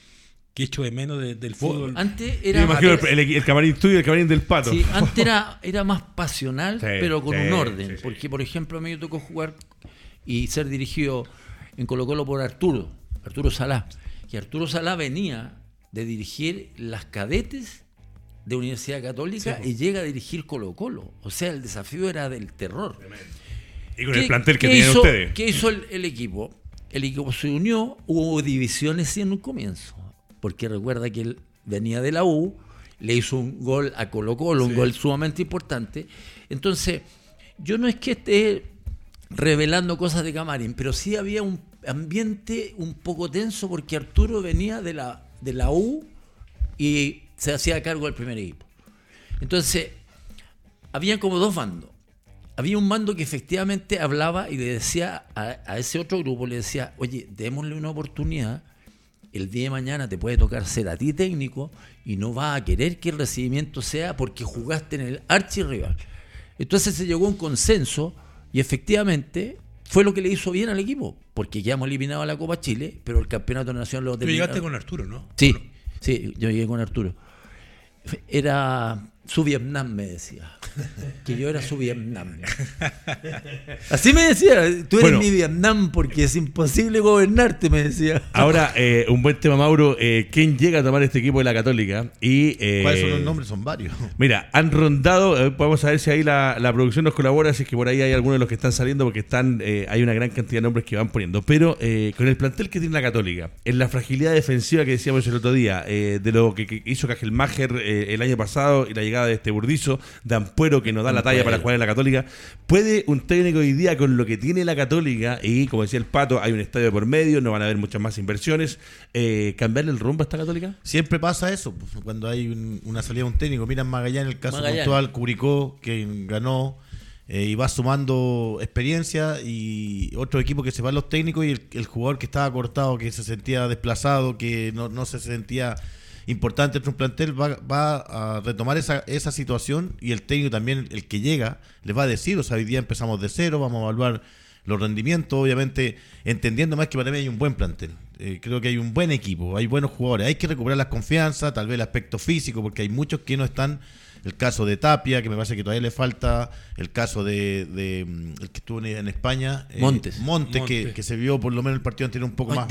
que echo de menos del fútbol. Antes era. el, camarín tuyo y el camarín del pato. Sí, antes era, era más pasional, pero con un orden. porque, por ejemplo, a mí me tocó jugar y ser dirigido en Colo Colo por Arturo, Arturo Salá que Arturo Salá venía de dirigir las cadetes de Universidad Católica y llega a dirigir Colo Colo. O sea, el desafío era del terror. Y con el plantel que tenían ustedes. ¿Qué hizo el, equipo? El equipo se unió, hubo divisiones en un comienzo, porque recuerda que él venía de la U, le hizo un gol a Colo Colo, un gol sumamente importante. Entonces, yo no es que esté revelando cosas de Camarín, pero sí había un ambiente un poco tenso porque Arturo venía de la, de la U y se hacía cargo del primer equipo. Entonces, había como dos bandos. Había un mando que efectivamente hablaba y le decía a, ese otro grupo, le decía, oye, démosle una oportunidad, el día de mañana te puede tocar ser a ti técnico y no va a querer que el recibimiento sea porque jugaste en el archirrival. Entonces se llegó a un consenso y efectivamente fue lo que le hizo bien al equipo, porque ya hemos eliminado a la Copa Chile, pero el campeonato nacional lo terminó. Tú llegaste con Arturo, ¿no? Sí, sí, yo llegué con Arturo. Era su Vietnam, me decía. Que yo era su Vietnam. Así me decía, tú eres mi Vietnam porque es imposible gobernarte, me decía. Ahora, eh, un buen tema, Mauro. Eh, ¿Quién llega a tomar este equipo de la Católica? Y, eh, ¿Cuáles son los nombres? Son varios. Mira, han rondado, vamos a ver si ahí la, producción nos colabora, si es que por ahí hay algunos de los que están saliendo, porque están hay una gran cantidad de nombres que van poniendo. Pero con el plantel que tiene la Católica, en la fragilidad defensiva que decíamos el otro día, de lo que, que hizo Cajelmacher el año pasado y la llegada de este Burdizo, de Ampuero que nos da la talla para jugar en la Católica. ¿Puede un técnico hoy día con lo que tiene la Católica, y como decía el Pato, hay un estadio por medio, no van a haber muchas más inversiones, eh, cambiarle el rumbo a esta Católica? Siempre pasa eso, pues, cuando hay una salida de un técnico. Miran Magallanes, el caso actual, Curicó, que ganó. Eh, y va sumando experiencia y otro equipo que se va los técnicos y el, jugador que estaba cortado, que se sentía desplazado, que no, no se sentía importante entre un plantel va, va a retomar esa, esa situación y el técnico también, el que llega, le va a decir, o sea, hoy día empezamos de cero, vamos a evaluar los rendimientos, obviamente entendiendo más que para mí hay un buen plantel. Eh, creo que hay un buen equipo, hay buenos jugadores, hay que recuperar la confianza, tal vez el aspecto físico, porque hay muchos que no están el caso de Tapia, que me parece que todavía le falta, el caso de, mm, el que estuvo en España, eh, Montes. Montes, Que, se vio por lo menos el partido anterior un poco más,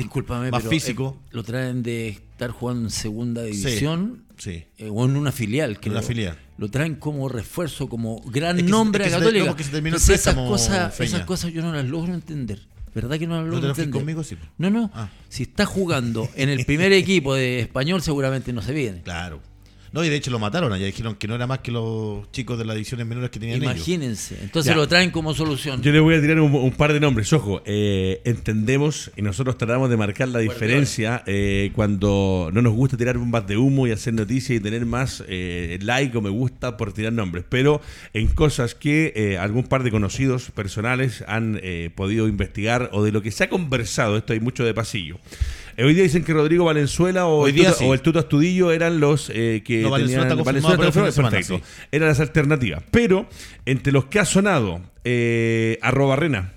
más físico. Eh, lo traen de estar jugando en segunda división sí, eh, o en una filial. Que una filial. Lo traen como refuerzo, como gran nombre a Católica. esas, cosas, esas cosas yo no las logro entender. ¿Verdad que no lo ¿No entender? conmigo? Sí. No, no. Ah. Si está jugando en el primer equipo de español, seguramente no se viene. Claro. No, y de hecho lo mataron allá. Dijeron que no era más que los chicos de las divisiones menores que tenían Imagínense. Entonces lo traen como solución. Yo le voy a tirar un, par de nombres. Ojo, eh, entendemos y nosotros tratamos de marcar la diferencia eh, cuando no nos gusta tirar bombas de humo y hacer noticias y tener más eh, like o me gusta por tirar nombres. Pero en cosas que algún par de conocidos personales han podido investigar o de lo que se ha conversado, esto hay mucho de pasillo. Eh, hoy día dicen que Rodrigo Valenzuela o, el, tuto, Astudillo eran los eh, que no, tenían... Valenzuela perfecto. Eran las alternativas. Pero entre los que ha sonado eh, Arrobarrena,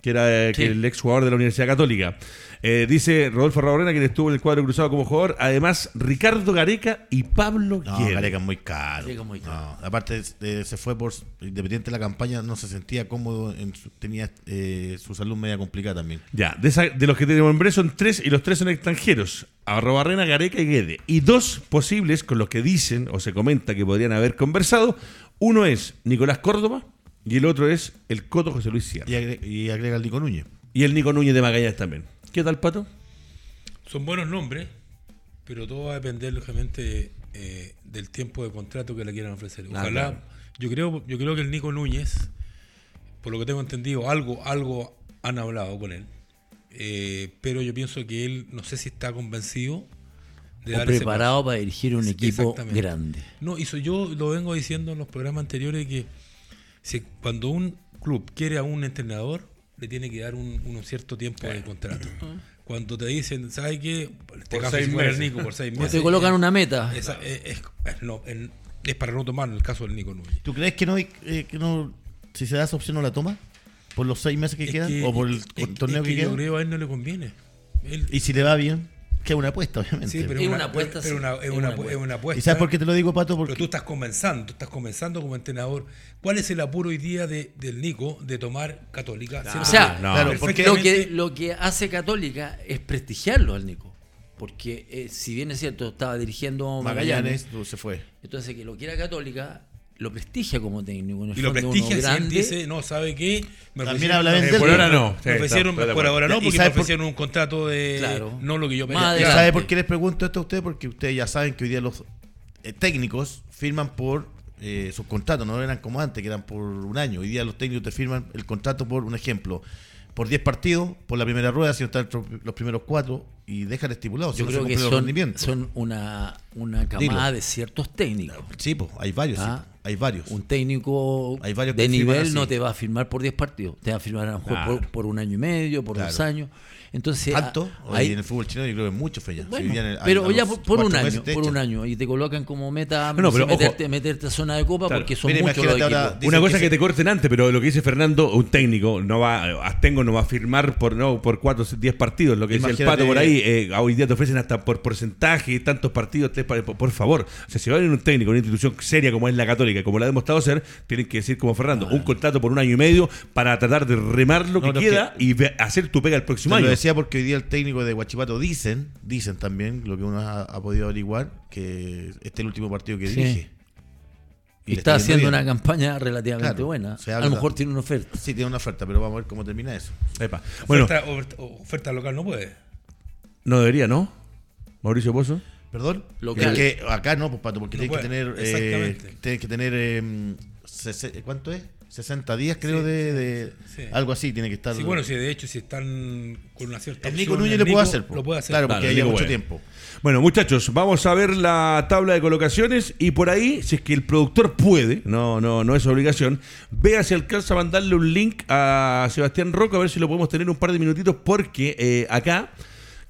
que era el ex jugador de la Universidad Católica, eh, dice Rodolfo Raborena, que estuvo en el cuadro cruzado como jugador. Además, Ricardo Gareca y Pablo No, Gareca es muy caro. aparte, se fue por. Independiente de la campaña, no se sentía cómodo. tenía eh, su salud media complicada también. Ya, de, los que te nombré son tres y los tres son extranjeros. Arrobarrena, Gareca y Guede. Y dos posibles con los que dicen o se comenta que podrían haber conversado. Uno es Nicolás Córdoba y el otro es el Coto José Luis Sierra. Y, agrega, el Nico Núñez. Y el Nico Núñez de Magallanes también. ¿Qué tal, Pato? Son buenos nombres, pero todo va a depender, lógicamente, eh, del tiempo de contrato que le quieran ofrecer. Ah, Ojalá, yo, creo, yo creo que el Nico Núñez, por lo que tengo entendido, algo, algo han hablado con él. Eh, pero yo pienso que él, no sé si está convencido de o preparado para dirigir un equipo grande. No, hizo, yo lo vengo diciendo en los programas anteriores que si, cuando un club quiere a un entrenador, le tiene que dar un, cierto tiempo de contrato. Cuando te dicen, ¿sabes qué? Te por seis meses. Nico por seis meses. Te colocan una meta. es, es, para no tomar en el caso del Nico Núñez. ¿Tú crees que no, eh, que no, si se da esa opción no la toma? ¿Por los seis meses que quedan? ¿O por el torneo que, queda? Yo creo a él no le conviene. ¿Y si le va bien? Que es una apuesta, obviamente. Sí, pero es una, apuesta. Pero, es, una, apuesta. ¿Y sabes por qué te lo digo, Pato? Porque... Pero tú estás comenzando, tú estás comenzando como entrenador. ¿Cuál es el apuro hoy día de, del Nico de tomar Católica? o sea, lo, que, lo que hace Católica es prestigiarlo al Nico. Porque eh, si bien es cierto, estaba dirigiendo Magallanes, Magallanes se fue. Entonces, que lo quiera Católica, lo prestigia como técnico. y lo prestigia si él dice, no, ¿sabe qué? Me También habla Por ahora no. Me ofrecieron, por ahora no, porque me ofrecieron un contrato de claro. no lo que yo pedía. ¿Y sabe por qué les pregunto esto a ustedes? Porque ustedes ya saben que hoy día los eh, técnicos firman por eh, sus contratos, no eran como antes, que eran por un año. Hoy día los técnicos te firman el contrato por un ejemplo por 10 partidos, por la primera rueda, si no están los primeros cuatro, y dejan estipulados. Yo creo que son, son una, una camada de ciertos técnicos. Sí, pues, hay varios. Ah, hay varios. Un técnico de nivel no te va a firmar por 10 partidos, te va a firmar a lo mejor por, un año y medio, por dos años. Entonces, ¿Tanto? Ahí, en el fútbol chino yo creo que es mucho, fe pero ya por, un año, por un año, y te colocan como meta meterte, meterte, a zona de copa porque son muchos los Una cosa que te corten antes, pero lo que dice Fernando, un técnico no va, Astengo no va a firmar por no por 4 o 10 partidos, lo que dice el pato por ahí, eh, hoy día te ofrecen hasta por porcentaje, tantos partidos, por, favor. O sea, si va a venir un técnico, una institución seria como es la Católica, como la ha demostrado ser, tienen que decir como Fernando, un contrato por un año y medio para tratar de remar lo que queda y hacer tu pega el próximo año decía porque hoy día el técnico de Guachipato dicen, dicen también, lo que uno ha, podido averiguar, que este es el último partido que dirige. Y, está, haciendo una campaña relativamente buena. a lo mejor tiene una oferta. Sí, tiene una oferta, pero vamos a ver cómo termina eso. Bueno, oferta, local no puede. No debería, ¿no? Mauricio Pozo. Perdón. Local. que acá no, pues, Pato, porque tienes que tener. Eh, tienes que tener. Eh, ¿Cuánto es? 60 días, creo, de, algo así tiene que estar. Sí, bueno, si de hecho, si están con una cierta. El Nico Núñez le puede hacer. Lo puede hacer. Claro, porque hay mucho tiempo. Bueno, muchachos, vamos a ver la tabla de colocaciones y por ahí, si es que el productor puede, no, no, no es obligación, vea si alcanza a mandarle un link a Sebastián Roca a ver si lo podemos tener un par de minutitos, porque eh, acá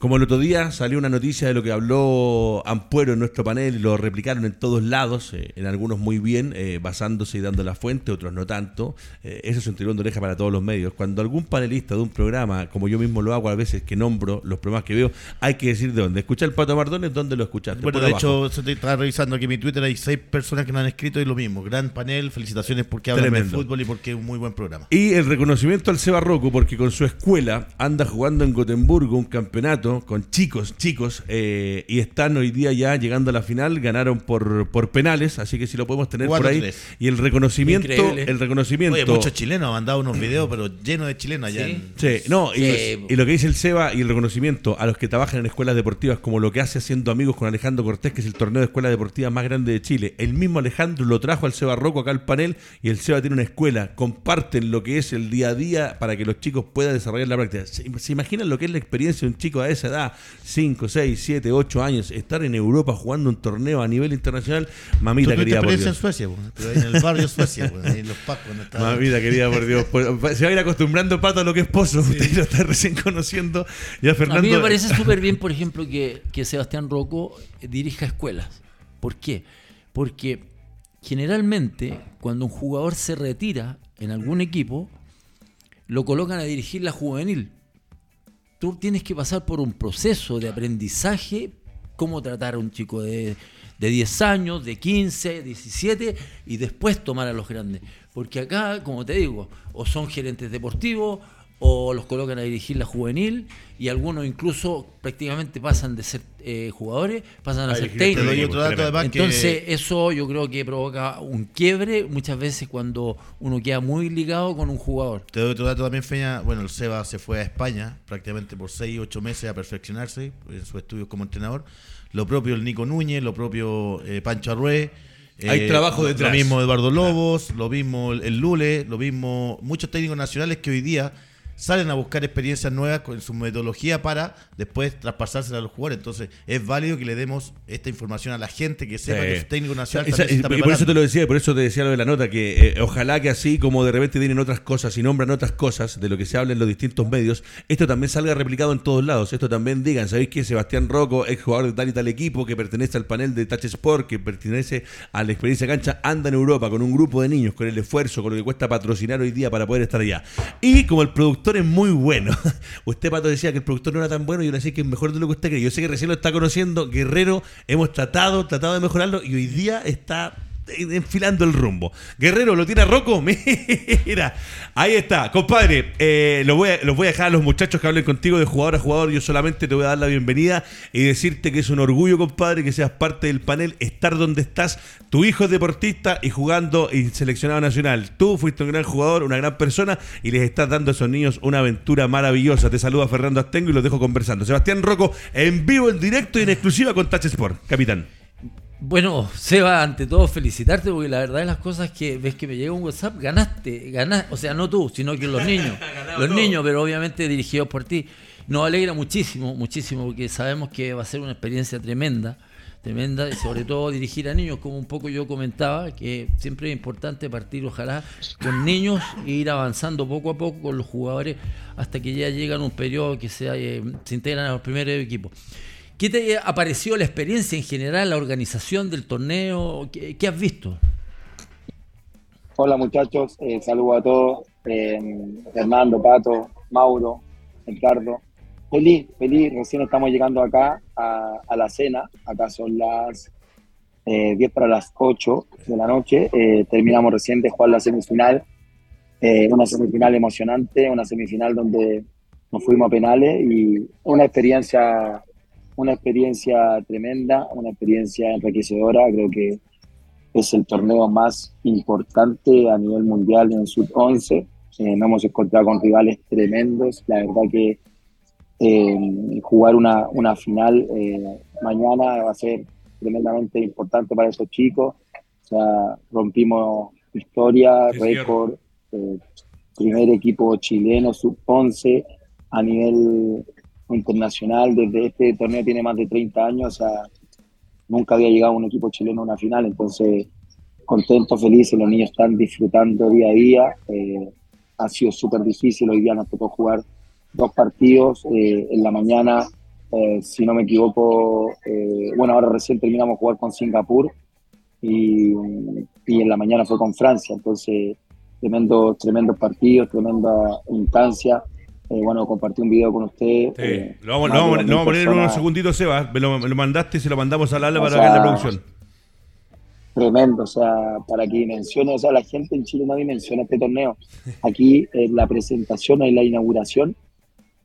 como el otro día salió una noticia de lo que habló Ampuero en nuestro panel, y lo replicaron en todos lados, eh, en algunos muy bien, eh, basándose y dando la fuente, otros no tanto. Eh, eso es un tirón de oreja para todos los medios. Cuando algún panelista de un programa, como yo mismo lo hago a veces que nombro los programas que veo, hay que decir de dónde. Escuchar el Pato Mardones, ¿dónde lo escuchaste? Bueno, de hecho, estaba revisando aquí mi Twitter, hay seis personas que me han escrito y lo mismo. Gran panel, felicitaciones porque hablan de fútbol y porque es un muy buen programa. Y el reconocimiento al Seba Rocco, porque con su escuela anda jugando en Gotemburgo un campeonato con chicos, chicos, eh, y están hoy día ya llegando a la final, ganaron por, por penales, así que si lo podemos tener por ahí. Y el reconocimiento, el reconocimiento. Oye, muchos chilenos han mandado unos videos, pero llenos de chilenos allá. Sí, no, y, lo que dice el Seba y el reconocimiento a los que trabajan en escuelas deportivas, como lo que hace haciendo amigos con Alejandro Cortés, que es el torneo de escuelas deportivas más grande de Chile. El mismo Alejandro lo trajo al Seba Rocco acá al panel y el Seba tiene una escuela. Comparten lo que es el día a día para que los chicos puedan desarrollar la práctica. ¿Se, imaginan lo que es la experiencia de un chico a esa edad? 5, 6, 7, 8 años, estar en Europa jugando un torneo a nivel internacional. Mamita querida, por Dios. en Suecia, en el barrio Suecia, en los pacos. Mamita querida, por Dios. Pues, se va a ir acostumbrando Pato a lo que es Pozo. Usted lo está recién conociendo. Ya Fernando... A mí me parece súper bien, por ejemplo, que, que Sebastián Rocco dirija escuelas. ¿Por qué? Porque generalmente cuando un jugador se retira en algún equipo, lo colocan a dirigir la juvenil. Tú tienes que pasar por un proceso de aprendizaje, cómo tratar a un chico de, de 10 años, de 15, 17, y después tomar a los grandes. Porque acá, como te digo, o son gerentes deportivos, o los colocan a dirigir la juvenil y algunos incluso prácticamente pasan de ser eh, jugadores, pasan a, ser técnicos. Entonces eso yo creo que provoca un quiebre muchas veces cuando uno queda muy ligado con un jugador. Te doy otro dato también, Feña. Bueno, el Seba se fue a España prácticamente por 6, 8 meses a perfeccionarse en sus estudios como entrenador. Lo propio el Nico Núñez, lo propio eh, Pancho Arrué. Hay trabajo detrás. Lo mismo Eduardo Lobos, lo mismo el Lule, lo mismo muchos técnicos nacionales que hoy día salen a buscar experiencias nuevas con su metodología para después traspasársela a los jugadores. Entonces, es válido que le demos esta información a la gente que sepa que su técnico nacional y por eso te lo decía, por eso te decía lo de la nota, que eh, ojalá que así como de repente tienen otras cosas y nombran otras cosas de lo que se habla en los distintos medios, esto también salga replicado en todos lados. Esto también digan, ¿sabéis que Sebastián Rocco, ex jugador de tal y tal equipo, que pertenece al panel de Touch Sport, que pertenece a la experiencia cancha, anda en Europa con un grupo de niños, con el esfuerzo, con lo que cuesta patrocinar hoy día para poder estar allá? Y como el productor es muy bueno. Usted, Pato, decía que el productor no era tan bueno y yo le decía que es mejor de lo que usted cree. Yo sé que recién lo está conociendo. Guerrero, hemos tratado, tratado de mejorarlo y hoy día está enfilando el rumbo. Guerrero, ¿lo tiene Rocco? Mira, ahí está. Compadre, eh, los, voy a, voy a dejar a los muchachos que hablen contigo de jugador a jugador. Yo solamente te voy a dar la bienvenida y decirte que es un orgullo, compadre, que seas parte del panel, estar donde estás. Tu hijo es deportista y jugando y seleccionado nacional. Tú fuiste un gran jugador, una gran persona y les estás dando a esos niños una aventura maravillosa. Te saluda Fernando Astengo y los dejo conversando. Sebastián Rocco, en vivo, en directo y en exclusiva con Touch Sport. Capitán. Bueno, Seba, ante todo felicitarte porque la verdad de las cosas que ves que me llega un WhatsApp, ganaste, ganaste, o sea, no tú, sino que los niños, los niños, pero obviamente dirigidos por ti. Nos alegra muchísimo, muchísimo, porque sabemos que va a ser una experiencia tremenda, tremenda, y sobre todo dirigir a niños, como un poco yo comentaba, que siempre es importante partir, ojalá, con niños e ir avanzando poco a poco con los jugadores hasta que ya llegan un periodo que se, eh, se integran a los primeros equipos. ¿Qué te apareció la experiencia en general, la organización del torneo? ¿Qué, has visto? Hola muchachos, eh, saludo a todos. Eh, Fernando, Pato, Mauro, Ricardo. Feliz, feliz, recién estamos llegando acá a, la cena. Acá son las 10 eh, para las 8 de la noche. Eh, terminamos recién de jugar la semifinal. una semifinal emocionante, una semifinal donde nos fuimos a penales y una experiencia una experiencia tremenda, una experiencia enriquecedora. Creo que es el torneo más importante a nivel mundial en Sub-11. Eh, nos hemos encontrado con rivales tremendos. La verdad que eh, jugar una, una final eh, mañana va a ser tremendamente importante para esos chicos. O sea, rompimos historia, récord, primer equipo chileno sub-11 a nivel internacional, desde este torneo tiene más de 30 años, nunca había llegado un equipo chileno a una final, entonces contento, feliz, los niños están disfrutando día a día, eh, ha sido súper difícil, hoy día nos tocó jugar dos partidos, eh, en la mañana, eh, si no me equivoco, bueno, ahora recién terminamos jugar con Singapur y, y en la mañana fue con Francia, entonces tremendo, tremendos partidos, tremenda instancia. Eh, bueno, compartí un video con usted. Sí. Eh, lo, vamos, lo, vamos, a poner en unos segunditos, Seba. Me lo, mandaste y se lo mandamos a Lala para ver la producción. Tremendo, o sea, para que dimensione, o sea, la gente en Chile no dimensiona este torneo. Aquí en la presentación, en la inauguración,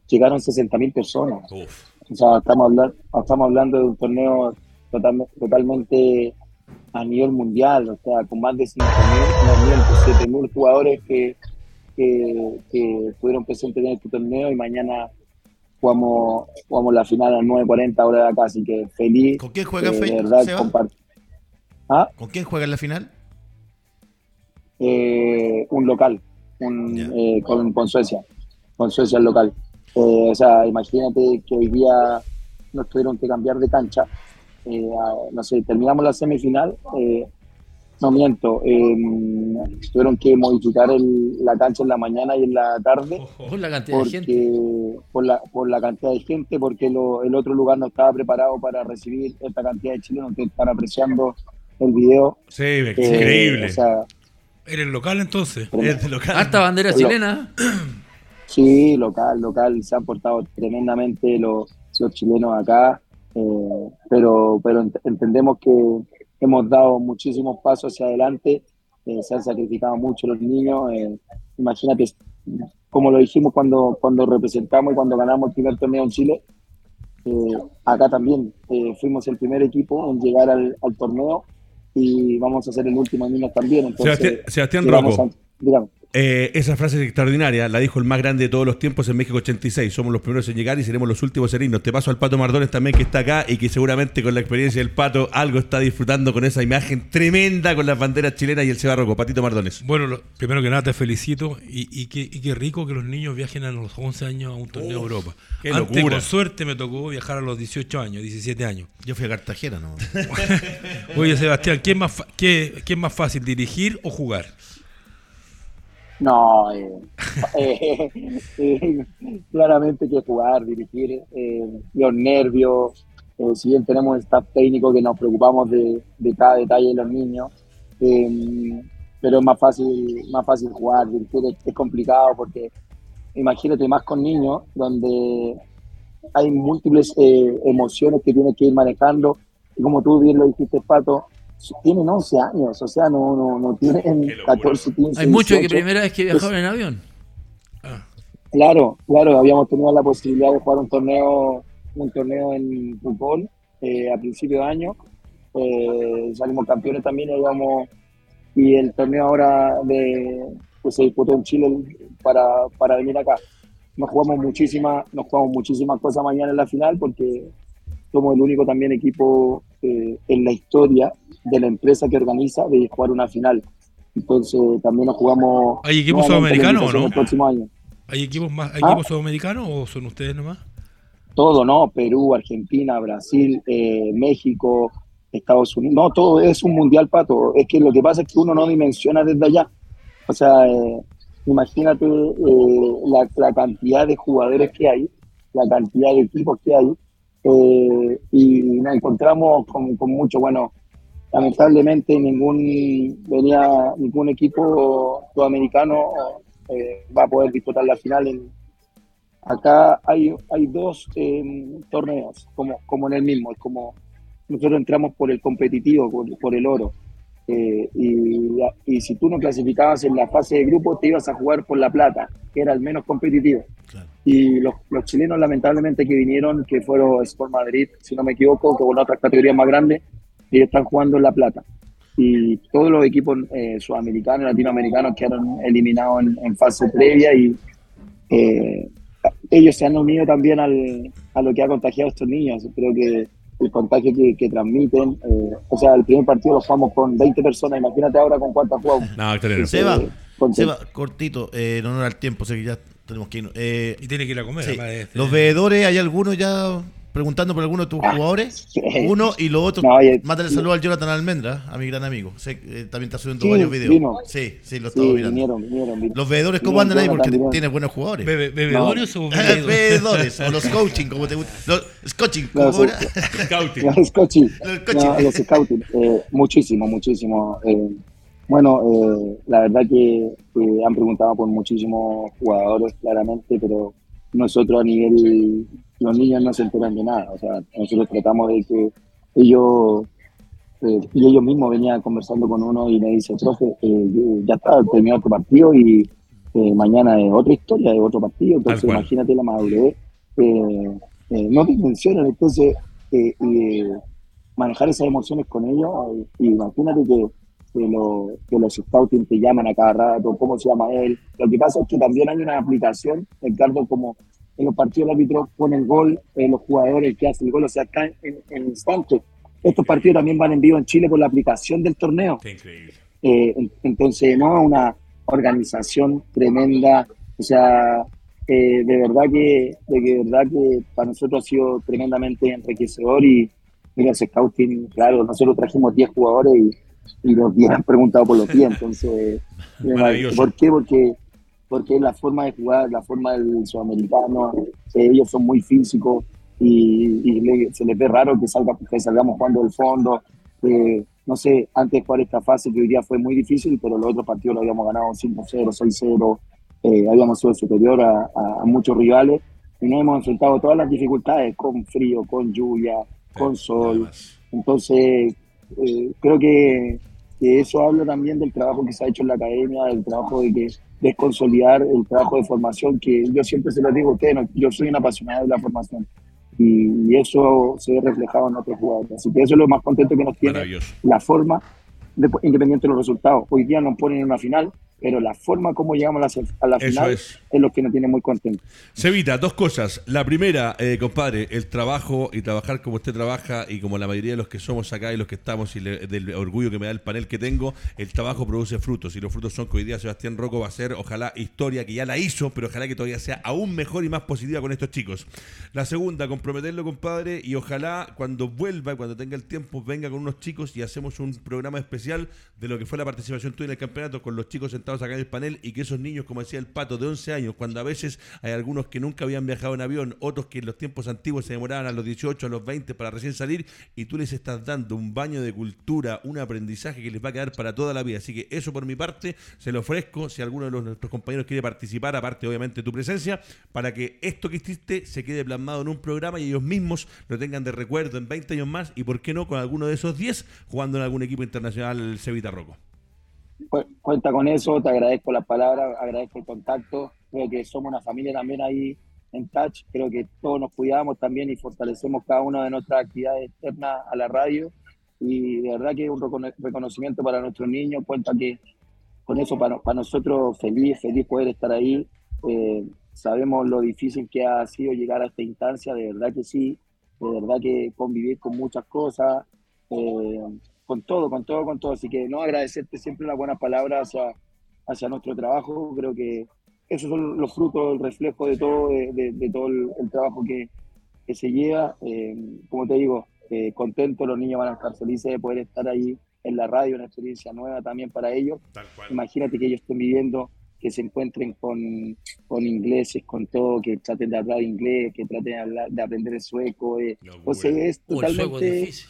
llegaron 60.000 personas. O sea, estamos hablando, estamos hablando de un torneo totalmente, totalmente a nivel mundial, o sea, con más de 5.000, no 7.000 jugadores que, que, que estuvieron presentes en este torneo y mañana jugamos, jugamos la final a las 9.40 horas de acá, así que feliz. ¿Con quién juega eh, verdad, ¿Ah? ¿Con quién juega en la final? Eh, un local, un, eh, con, con, Suecia, con Suecia el local. Eh, o sea, imagínate que hoy día nos tuvieron que cambiar de cancha. no sé, terminamos la semifinal, no miento, em, tuvieron que modificar la cancha en la mañana y en la tarde. Por la cantidad de gente. Por la, por la cantidad de gente, porque el otro lugar no estaba preparado para recibir esta cantidad de chilenos que están apreciando el video. Sí, increíble. O ¿Eres local entonces? ¿Eres local? Hasta bandera chilena. Sí, local, local. Se han portado tremendamente los, los chilenos acá. Eh, pero, pero entendemos que hemos dado muchísimos pasos hacia adelante. Eh, se han sacrificado mucho los niños. Eh, imagínate, como lo dijimos cuando, cuando representamos y cuando ganamos el primer torneo en Chile, acá también fuimos el primer equipo en llegar al, al torneo y vamos a hacer el último en también. Entonces, Sebastián, Rocco. Eh, esa frase es extraordinaria, la dijo el más grande de todos los tiempos en México 86. Somos los primeros en llegar y seremos los últimos en irnos. Te paso al Pato Mardones también que está acá y que seguramente con la experiencia del Pato algo está disfrutando con esa imagen tremenda con las banderas chilenas y el Cebarroco. Patito Mardones. Bueno, primero que nada te felicito y, y, qué, rico que los niños viajen a los 11 años a un torneo de Europa. Qué Antes, con suerte me tocó viajar a los 18 años, 17 años. Yo fui a Cartagena, ¿no? Oye, Sebastián, ¿qué más, qué, ¿qué es más fácil, dirigir o jugar? No, eh, eh, eh, claramente que jugar, dirigir, los nervios, si bien tenemos staff técnico que nos preocupamos de, cada detalle de los niños, pero es más fácil, más fácil jugar, dirigir es, complicado porque imagínate más con niños donde hay múltiples emociones que tienes que ir manejando. Y como tú bien lo dijiste, Pato, tienen 11 años, o sea, no, no, no tienen 14, 15 Hay muchos que primera vez que viajaron en avión. Ah. Claro, claro, habíamos tenido la posibilidad de jugar un torneo un torneo en fútbol eh, a principio de año. Eh, salimos campeones también y, y el torneo ahora de, pues se disputó en Chile para, para venir acá. Nos jugamos muchísimas, nos jugamos muchísimas cosas mañana en la final porque somos el único también equipo eh, en la historia de la empresa que organiza de jugar una final. Entonces también nos jugamos. ¿Hay equipos sudamericanos o no? El próximo año. ¿Hay equipos más, ¿hay equipos ¿Ah? sudamericanos o son ustedes nomás? Todo, ¿no? Perú, Argentina, Brasil, eh, México, Estados Unidos. No, todo es un mundial, pato. Es que lo que pasa es que uno no dimensiona desde allá. O sea, eh, imagínate la, la, cantidad de jugadores que hay, la cantidad de equipos que hay, eh, y nos encontramos con, mucho, bueno, lamentablemente ningún venía ningún equipo sudamericano eh, va a poder disputar la final en, acá hay hay dos em, torneos como como en el mismo es como nosotros entramos por el competitivo por, el oro. Eh, y, y, si tú no clasificabas en la fase de grupo te ibas a jugar por la plata que era el menos competitivo. Y los, los, chilenos, lamentablemente, que vinieron, que fueron Sport Madrid, si no me equivoco, que con otras categorías más grandes, ellos están jugando en La Plata. Y todos los equipos eh, sudamericanos, latinoamericanos quedaron eliminados en, fase previa y eh, ellos se han unido también al, a lo que ha contagiado a estos niños. Creo que el contagio que, transmiten, eh, o sea, el primer partido lo jugamos con 20 personas, imagínate ahora con cuántas jugamos. No, Seba, Seba, cortito, en honor al tiempo, sé que ya tenemos que ir. Eh, y tiene que ir a comer. Este los veedores, ¿hay algunos ya preguntando por alguno de tus jugadores? Uno y lo otro. No, Mándale saludo al Jonathan Almendra, a mi gran amigo. Sé, eh, también está subiendo varios videos. Sí, sí, lo estamos mirando. los veedores, ¿cómo andan ahí? Porque tienes buenos jugadores. ¿Bebedores o veedores? o los coaching, como te gusta. Los coaching, ¿cómo los, Scouting. Los coaching. Los, scouting. Eh, muchísimo, muchísimo. Eh, bueno, eh, la verdad que, han preguntado por muchísimos jugadores, claramente, pero nosotros a nivel, los niños no se enteran de nada. O sea, nosotros tratamos de que ellos, eh, y ellos mismos venían conversando con uno y me dice, profe, eh, ya está, terminó otro partido y mañana es otra historia, es otro partido. Entonces, imagínate la madurez eh, no te mencionan, entonces eh, manejar esas emociones con ellos, y imagínate que, que, los scouting te llaman a cada rato, cómo se llama él. Lo que pasa es que también hay una aplicación, Ricardo, como en los partidos el árbitro pone el gol, en los jugadores que hacen el gol, o sea, acá en, en instante. Estos partidos también van en vivo en Chile por la aplicación del torneo. Eh, entonces, no, una organización tremenda, o sea, eh, de verdad que de, verdad que para nosotros ha sido tremendamente enriquecedor y mira ese scouting, claro, nosotros trajimos 10 jugadores y, los 10 han preguntado por los 10, entonces, ¿por qué? Porque porque la forma de jugar, la forma del sudamericano, eh, ellos son muy físicos y, se les ve raro que, salga, que salgamos jugando del fondo. Eh, no sé, antes jugar esta fase que hoy día fue muy difícil, pero los otros partidos lo habíamos ganado 5-0, 6-0, eh, habíamos sido superior a, muchos rivales y nos hemos enfrentado todas las dificultades con frío, con lluvia, con sol. Entonces, creo que, que, eso habla también del trabajo que se ha hecho en la academia, del trabajo de que de consolidar el trabajo de formación, que yo siempre se lo digo a ustedes, yo soy un apasionado de la formación y, eso se ve reflejado en otros jugadores. Así que eso es lo más contento que nos tiene la forma, independiente de los resultados. Hoy día nos ponen en una final, pero la forma como llegamos a la, final es. lo que nos tiene muy contentos. Sevita, dos cosas. La primera, eh, compadre, el trabajo y trabajar como usted trabaja y como la mayoría de los que somos acá y los que estamos y del orgullo que me da el panel que tengo, el trabajo produce frutos y los frutos son que hoy día Sebastián Rocco va a ser, ojalá, historia que ya la hizo, pero ojalá que todavía sea aún mejor y más positiva con estos chicos. La segunda, comprometerlo, compadre, y ojalá cuando vuelva y cuando tenga el tiempo venga con unos chicos y hacemos un programa especial de lo que fue la participación tuya en el campeonato con los chicos en acá en el panel y que esos niños, como decía el pato, de 11 años, cuando a veces hay algunos que nunca habían viajado en avión, otros que en los tiempos antiguos se demoraban a los 18, a los 20 para recién salir, y tú les estás dando un baño de cultura, un aprendizaje que les va a quedar para toda la vida. Así que eso por mi parte se lo ofrezco, si alguno de los, nuestros compañeros quiere participar, aparte obviamente de tu presencia, para que esto que hiciste se quede plasmado en un programa y ellos mismos lo tengan de recuerdo en 20 años más y por qué no con alguno de esos 10 jugando en algún equipo internacional Cevita Rocco cuenta con eso, te agradezco las palabras, agradezco el contacto, creo que somos una familia también ahí en Touch, creo que todos nos cuidamos también y fortalecemos cada una de nuestras actividades externas a la radio y de verdad que es un reconocimiento para nuestros niños, cuenta que con eso para, nosotros feliz, feliz poder estar ahí, eh, sabemos lo difícil que ha sido llegar a esta instancia, de verdad que sí, de verdad que convivir con muchas cosas. Eh, con todo, con todo, con todo. Así que no agradecerte siempre las buenas palabras hacia, hacia nuestro trabajo. Creo que esos son los frutos, el reflejo de todo, de, todo el, trabajo que, se lleva. Eh, como te digo, eh, contento, los niños van a estar felices de poder estar ahí en la radio, una experiencia nueva también para ellos. Imagínate que ellos estén viviendo que se encuentren con, con, ingleses, con todo, que traten de hablar inglés, que traten de, aprender el sueco. Eh. o sea, es totalmente difícil.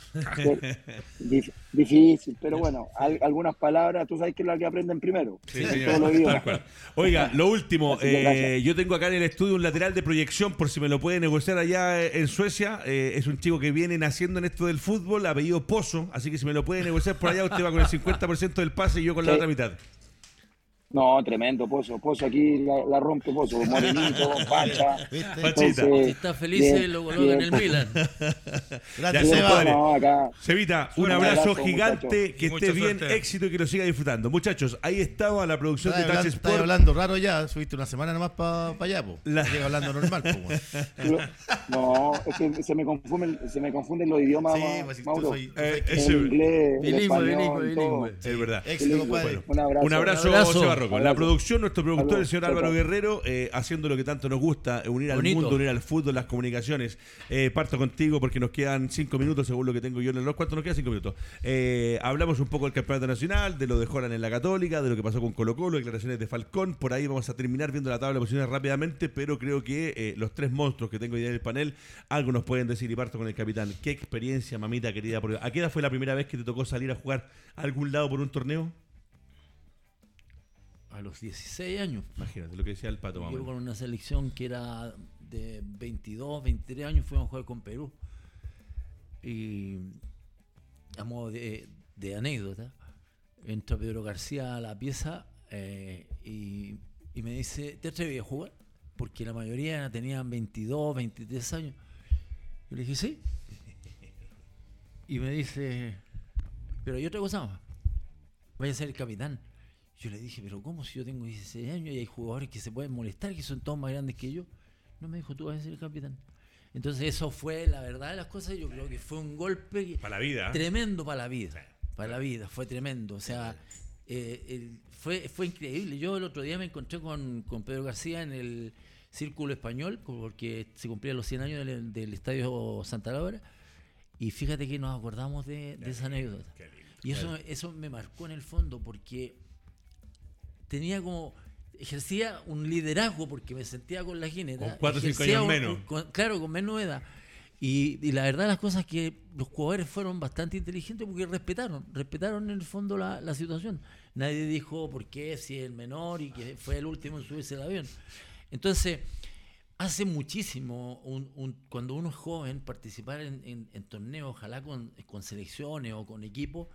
difícil. pero bueno, algunas palabras, tú sabes que es la que aprenden primero. Sí, Oiga, lo último, eh, yo tengo acá en el estudio un lateral de proyección, por si me lo puede negociar allá en Suecia. Eh, es un chico que viene naciendo en esto del fútbol, apellido Pozo, así que si me lo puede negociar por allá, usted va con el 50% del pase y yo con la otra mitad. No, tremendo, Pozo. Pozo aquí la, rompe Pozo. Morenito. Pachita. si está feliz, lo coloca en el Milan. Gracias, Seba. Sevita, un abrazo, gigante, que esté bien, éxito y que lo siga disfrutando. Muchachos, ahí estaba la producción de Touch Sport. Estás hablando raro ya, subiste una semana nomás para pa allá, po. La... Llega hablando normal, po. No, es que se me confunden, se me confunden los idiomas, sí, pues, Mauro. Soy, eh, es inglés, bilingüe, bilingüe, bilingüe. Es verdad. Éxito, bueno, un abrazo. Un abrazo, Seba con la producción, nuestro productor, el señor Álvaro Guerrero, eh, haciendo lo que tanto nos gusta, unir al mundo, unir al fútbol, las comunicaciones. Eh, parto contigo porque nos quedan cinco minutos, según lo que tengo yo en el reloj. ¿Cuánto nos quedan? Cinco minutos. Eh, hablamos un poco del campeonato nacional, de lo de Joran en la Católica, de lo que pasó con Colo Colo, declaraciones de Falcón. Por ahí vamos a terminar viendo la tabla de posiciones rápidamente, pero creo que los tres monstruos que tengo hoy en el panel, algo nos pueden decir y parto con el capitán. ¿Qué experiencia, mamita querida? ¿A qué edad fue la primera vez que te tocó salir a jugar a algún lado por un torneo? A los 16 años. Imagínate lo que decía el pato. Yo con una selección que era de 22, 23 años fuimos a jugar con Perú. Y a modo de, anécdota, entra Pedro García a la pieza eh, y, me dice, ¿te atreves a jugar? Porque la mayoría tenían 22, 23 años. Yo le dije, sí. Y me dice, pero hay otra cosa más. Vaya a ser el capitán. Yo le dije, pero ¿cómo si yo tengo 16 años y hay jugadores que se pueden molestar, que son todos más grandes que yo? No me dijo, tú vas a ser el capitán. Entonces eso fue la verdad de las cosas, yo creo que fue un golpe para la vida. tremendo para la vida, para la vida, fue tremendo. O sea, eh, fue, fue increíble. Yo el otro día me encontré con, con, Pedro García en el Círculo Español, porque se cumplían los 100 años del, Estadio Santa Laura, y fíjate que nos acordamos de, esa anécdota. Y eso, eso me marcó en el fondo, porque tenía como ejercía un liderazgo porque me sentía con la jineta. Con cuatro o cinco años menos. claro, con menos edad. Y, la verdad las cosas que los jugadores fueron bastante inteligentes porque respetaron, respetaron en el fondo la, situación. Nadie dijo por qué, si es el menor y que fue el último en subirse al avión. Entonces, hace muchísimo, un, cuando uno es joven, participar en, torneos, ojalá con, con selecciones o con equipos,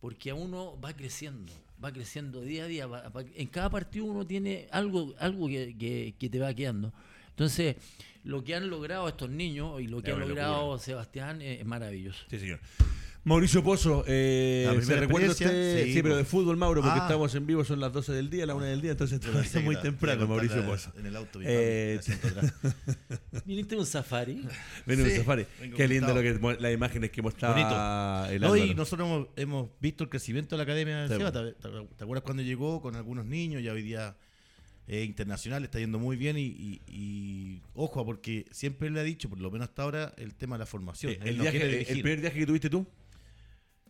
porque uno va creciendo, va creciendo día a día. en cada partido uno tiene algo, algo que, que, te va quedando. Entonces, lo que han logrado estos niños y lo que ha logrado Sebastián es, maravilloso. Sí, señor. Mauricio Pozo, eh, ¿se recuerda usted? Sí, pero de fútbol, Mauro, porque ah. estamos en vivo, son las 12 del día, la 1 del día, entonces es muy temprano, Mauricio Pozo. En el auto, eh, Viniste un safari. Vine un safari. Qué lindo lo que, las imágenes que mostraba el Hoy nosotros hemos, hemos, visto el crecimiento de la Academia de ¿Te, ¿Te, acuerdas cuando llegó con algunos niños? Ya hoy día eh, internacional está yendo muy bien y, ojo, porque siempre le ha dicho, por lo menos hasta ahora, el tema de la formación. el, el primer viaje que tuviste tú?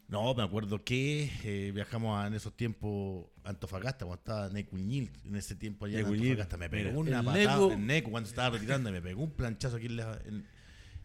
No, me acuerdo que eh, viajamos en esos tiempos a Antofagasta, cuando estaba Necuñil, en ese tiempo allá en Antofagasta. Me pegó una patada en Neco cuando estaba retirando, me pegó un planchazo aquí en la,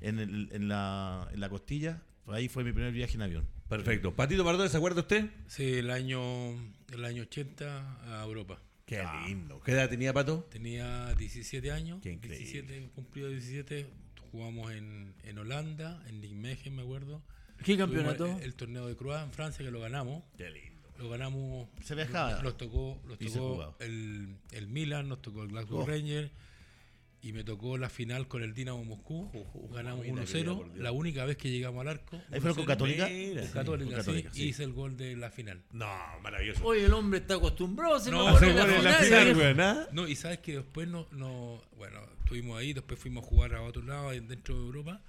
en, la, en la costilla. Ahí fue mi primer viaje en avión. Perfecto. Patito Pardón, ¿se acuerda usted? Sí, el año, el año 80 a Europa. Qué ah. lindo. ¿Qué edad tenía Pato? Tenía 17 años. Qué increíble. 17, cumplido 17. Jugamos en, en Holanda, en Nijmegen, me acuerdo ¿Qué campeonato? El, torneo de Croix en Francia que lo ganamos. Qué lindo. Lo ganamos. Se viajaba. Nos tocó, nos tocó el, el, Milan, nos tocó el Glasgow oh. Rangers y me tocó la final con el Dinamo Moscú. ganamos 1-0, la única vez que llegamos al arco. ¿Ahí fue con Católica? Católica, sí, hice el gol de la final. No, maravilloso. Hoy el hombre está acostumbrado a hacer no, se la, la final, güey, No, y sabes que después no, no, bueno, estuvimos ahí, después fuimos a jugar a otro lado dentro de Europa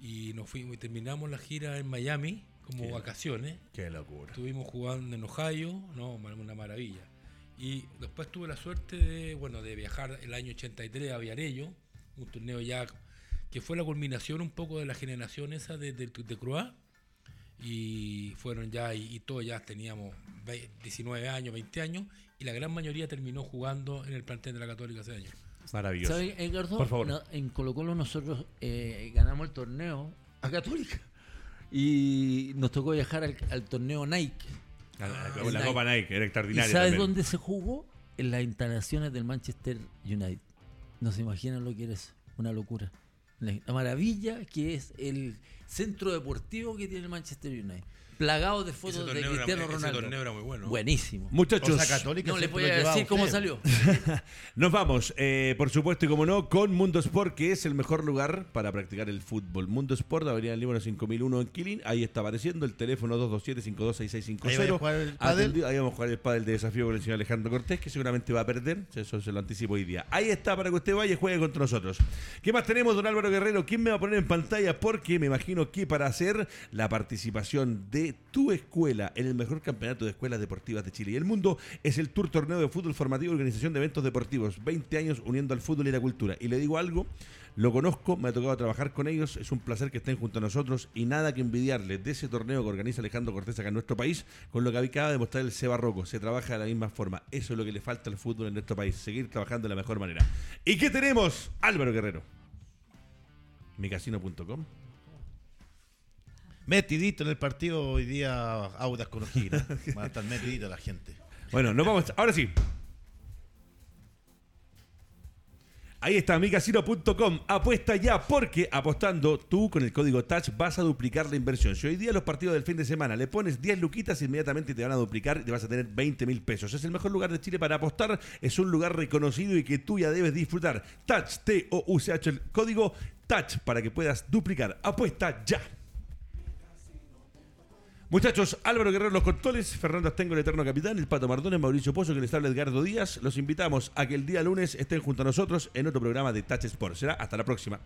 y nos fuimos y terminamos la gira en Miami como vacaciones. Qué locura. Estuvimos jugando en Ohio, no, una maravilla. Y después tuve la suerte de, bueno, de viajar el año 83 a Viarello, un torneo ya que fue la culminación un poco de la generación esa de, de, de Y fueron ya, y, y todos ya teníamos 19 años, 20 años, y la gran mayoría terminó jugando en el plantel de la Católica ese año. Maravilloso. ¿Sabes, Edgardo? Por favor. en Colo Colo nosotros eh, ganamos el torneo a Católica y nos tocó viajar al, torneo Nike. Ah, la, Copa Nike, era extraordinaria. ¿Y sabes dónde se jugó? En las instalaciones del Manchester United. No se imaginan lo que eres, una locura. La maravilla que es el centro deportivo que tiene el Manchester United plagado de fotos de Cristiano Ronaldo. Ese torneo era muy bueno. Buenísimo. Muchachos, no le voy a decir cómo salió. Nos vamos, eh, por supuesto y como no, con Mundo Sport, que es el mejor lugar para practicar el fútbol. Mundo Sport, Avenida Líbano 5001 en Quilín. Ahí está apareciendo el teléfono 227-526650. Ahí vamos a jugar el pádel. Ahí vamos a jugar el pádel de desafío con el señor Alejandro Cortés, que seguramente va a perder. Eso se lo anticipo hoy día. Ahí está para que usted vaya y juegue contra nosotros. ¿Qué más tenemos, don Álvaro Guerrero? ¿Quién me va a poner en pantalla? Porque me imagino que para hacer la participación de tu escuela en el mejor campeonato de escuelas deportivas de Chile y el mundo es el Tour Torneo de Fútbol Formativo Organización de Eventos Deportivos. 20 años uniendo al fútbol y la cultura. Y le digo algo, lo conozco, me ha tocado trabajar con ellos, es un placer que estén junto a nosotros y nada que envidiarles de ese torneo que organiza Alejandro Cortés acá en nuestro país, con lo que acaba de mostrar el. Barroco. Se trabaja de la misma forma. Eso es lo que le falta al fútbol en nuestro país, seguir trabajando de la mejor manera. ¿Y qué tenemos? Álvaro Guerrero. Micasino.com metidito en el partido hoy día Audas con Ojira. Va a estar metidito la gente. Bueno, nos vamos. Ahora sí. Ahí está, micasino.com. Apuesta ya, porque apostando tú con el código TOUCH vas a duplicar la inversión. Si hoy día los partidos del fin de semana le pones 10 luquitas, inmediatamente te van a duplicar y te vas a tener 20 mil pesos. Es el mejor lugar de Chile para apostar. Es un lugar reconocido y que tú ya debes disfrutar. TOUCH, T-O-U-C-H, el código TOUCH para que puedas duplicar. Apuesta ya. Muchachos, Álvaro Guerrero los controles, Fernando Astengo el eterno capitán, el Pato Mardones, Mauricio Pozo que les habla Edgardo Díaz. Los invitamos a que el día lunes estén junto a nosotros en otro programa de Touch Sport. Será hasta la próxima.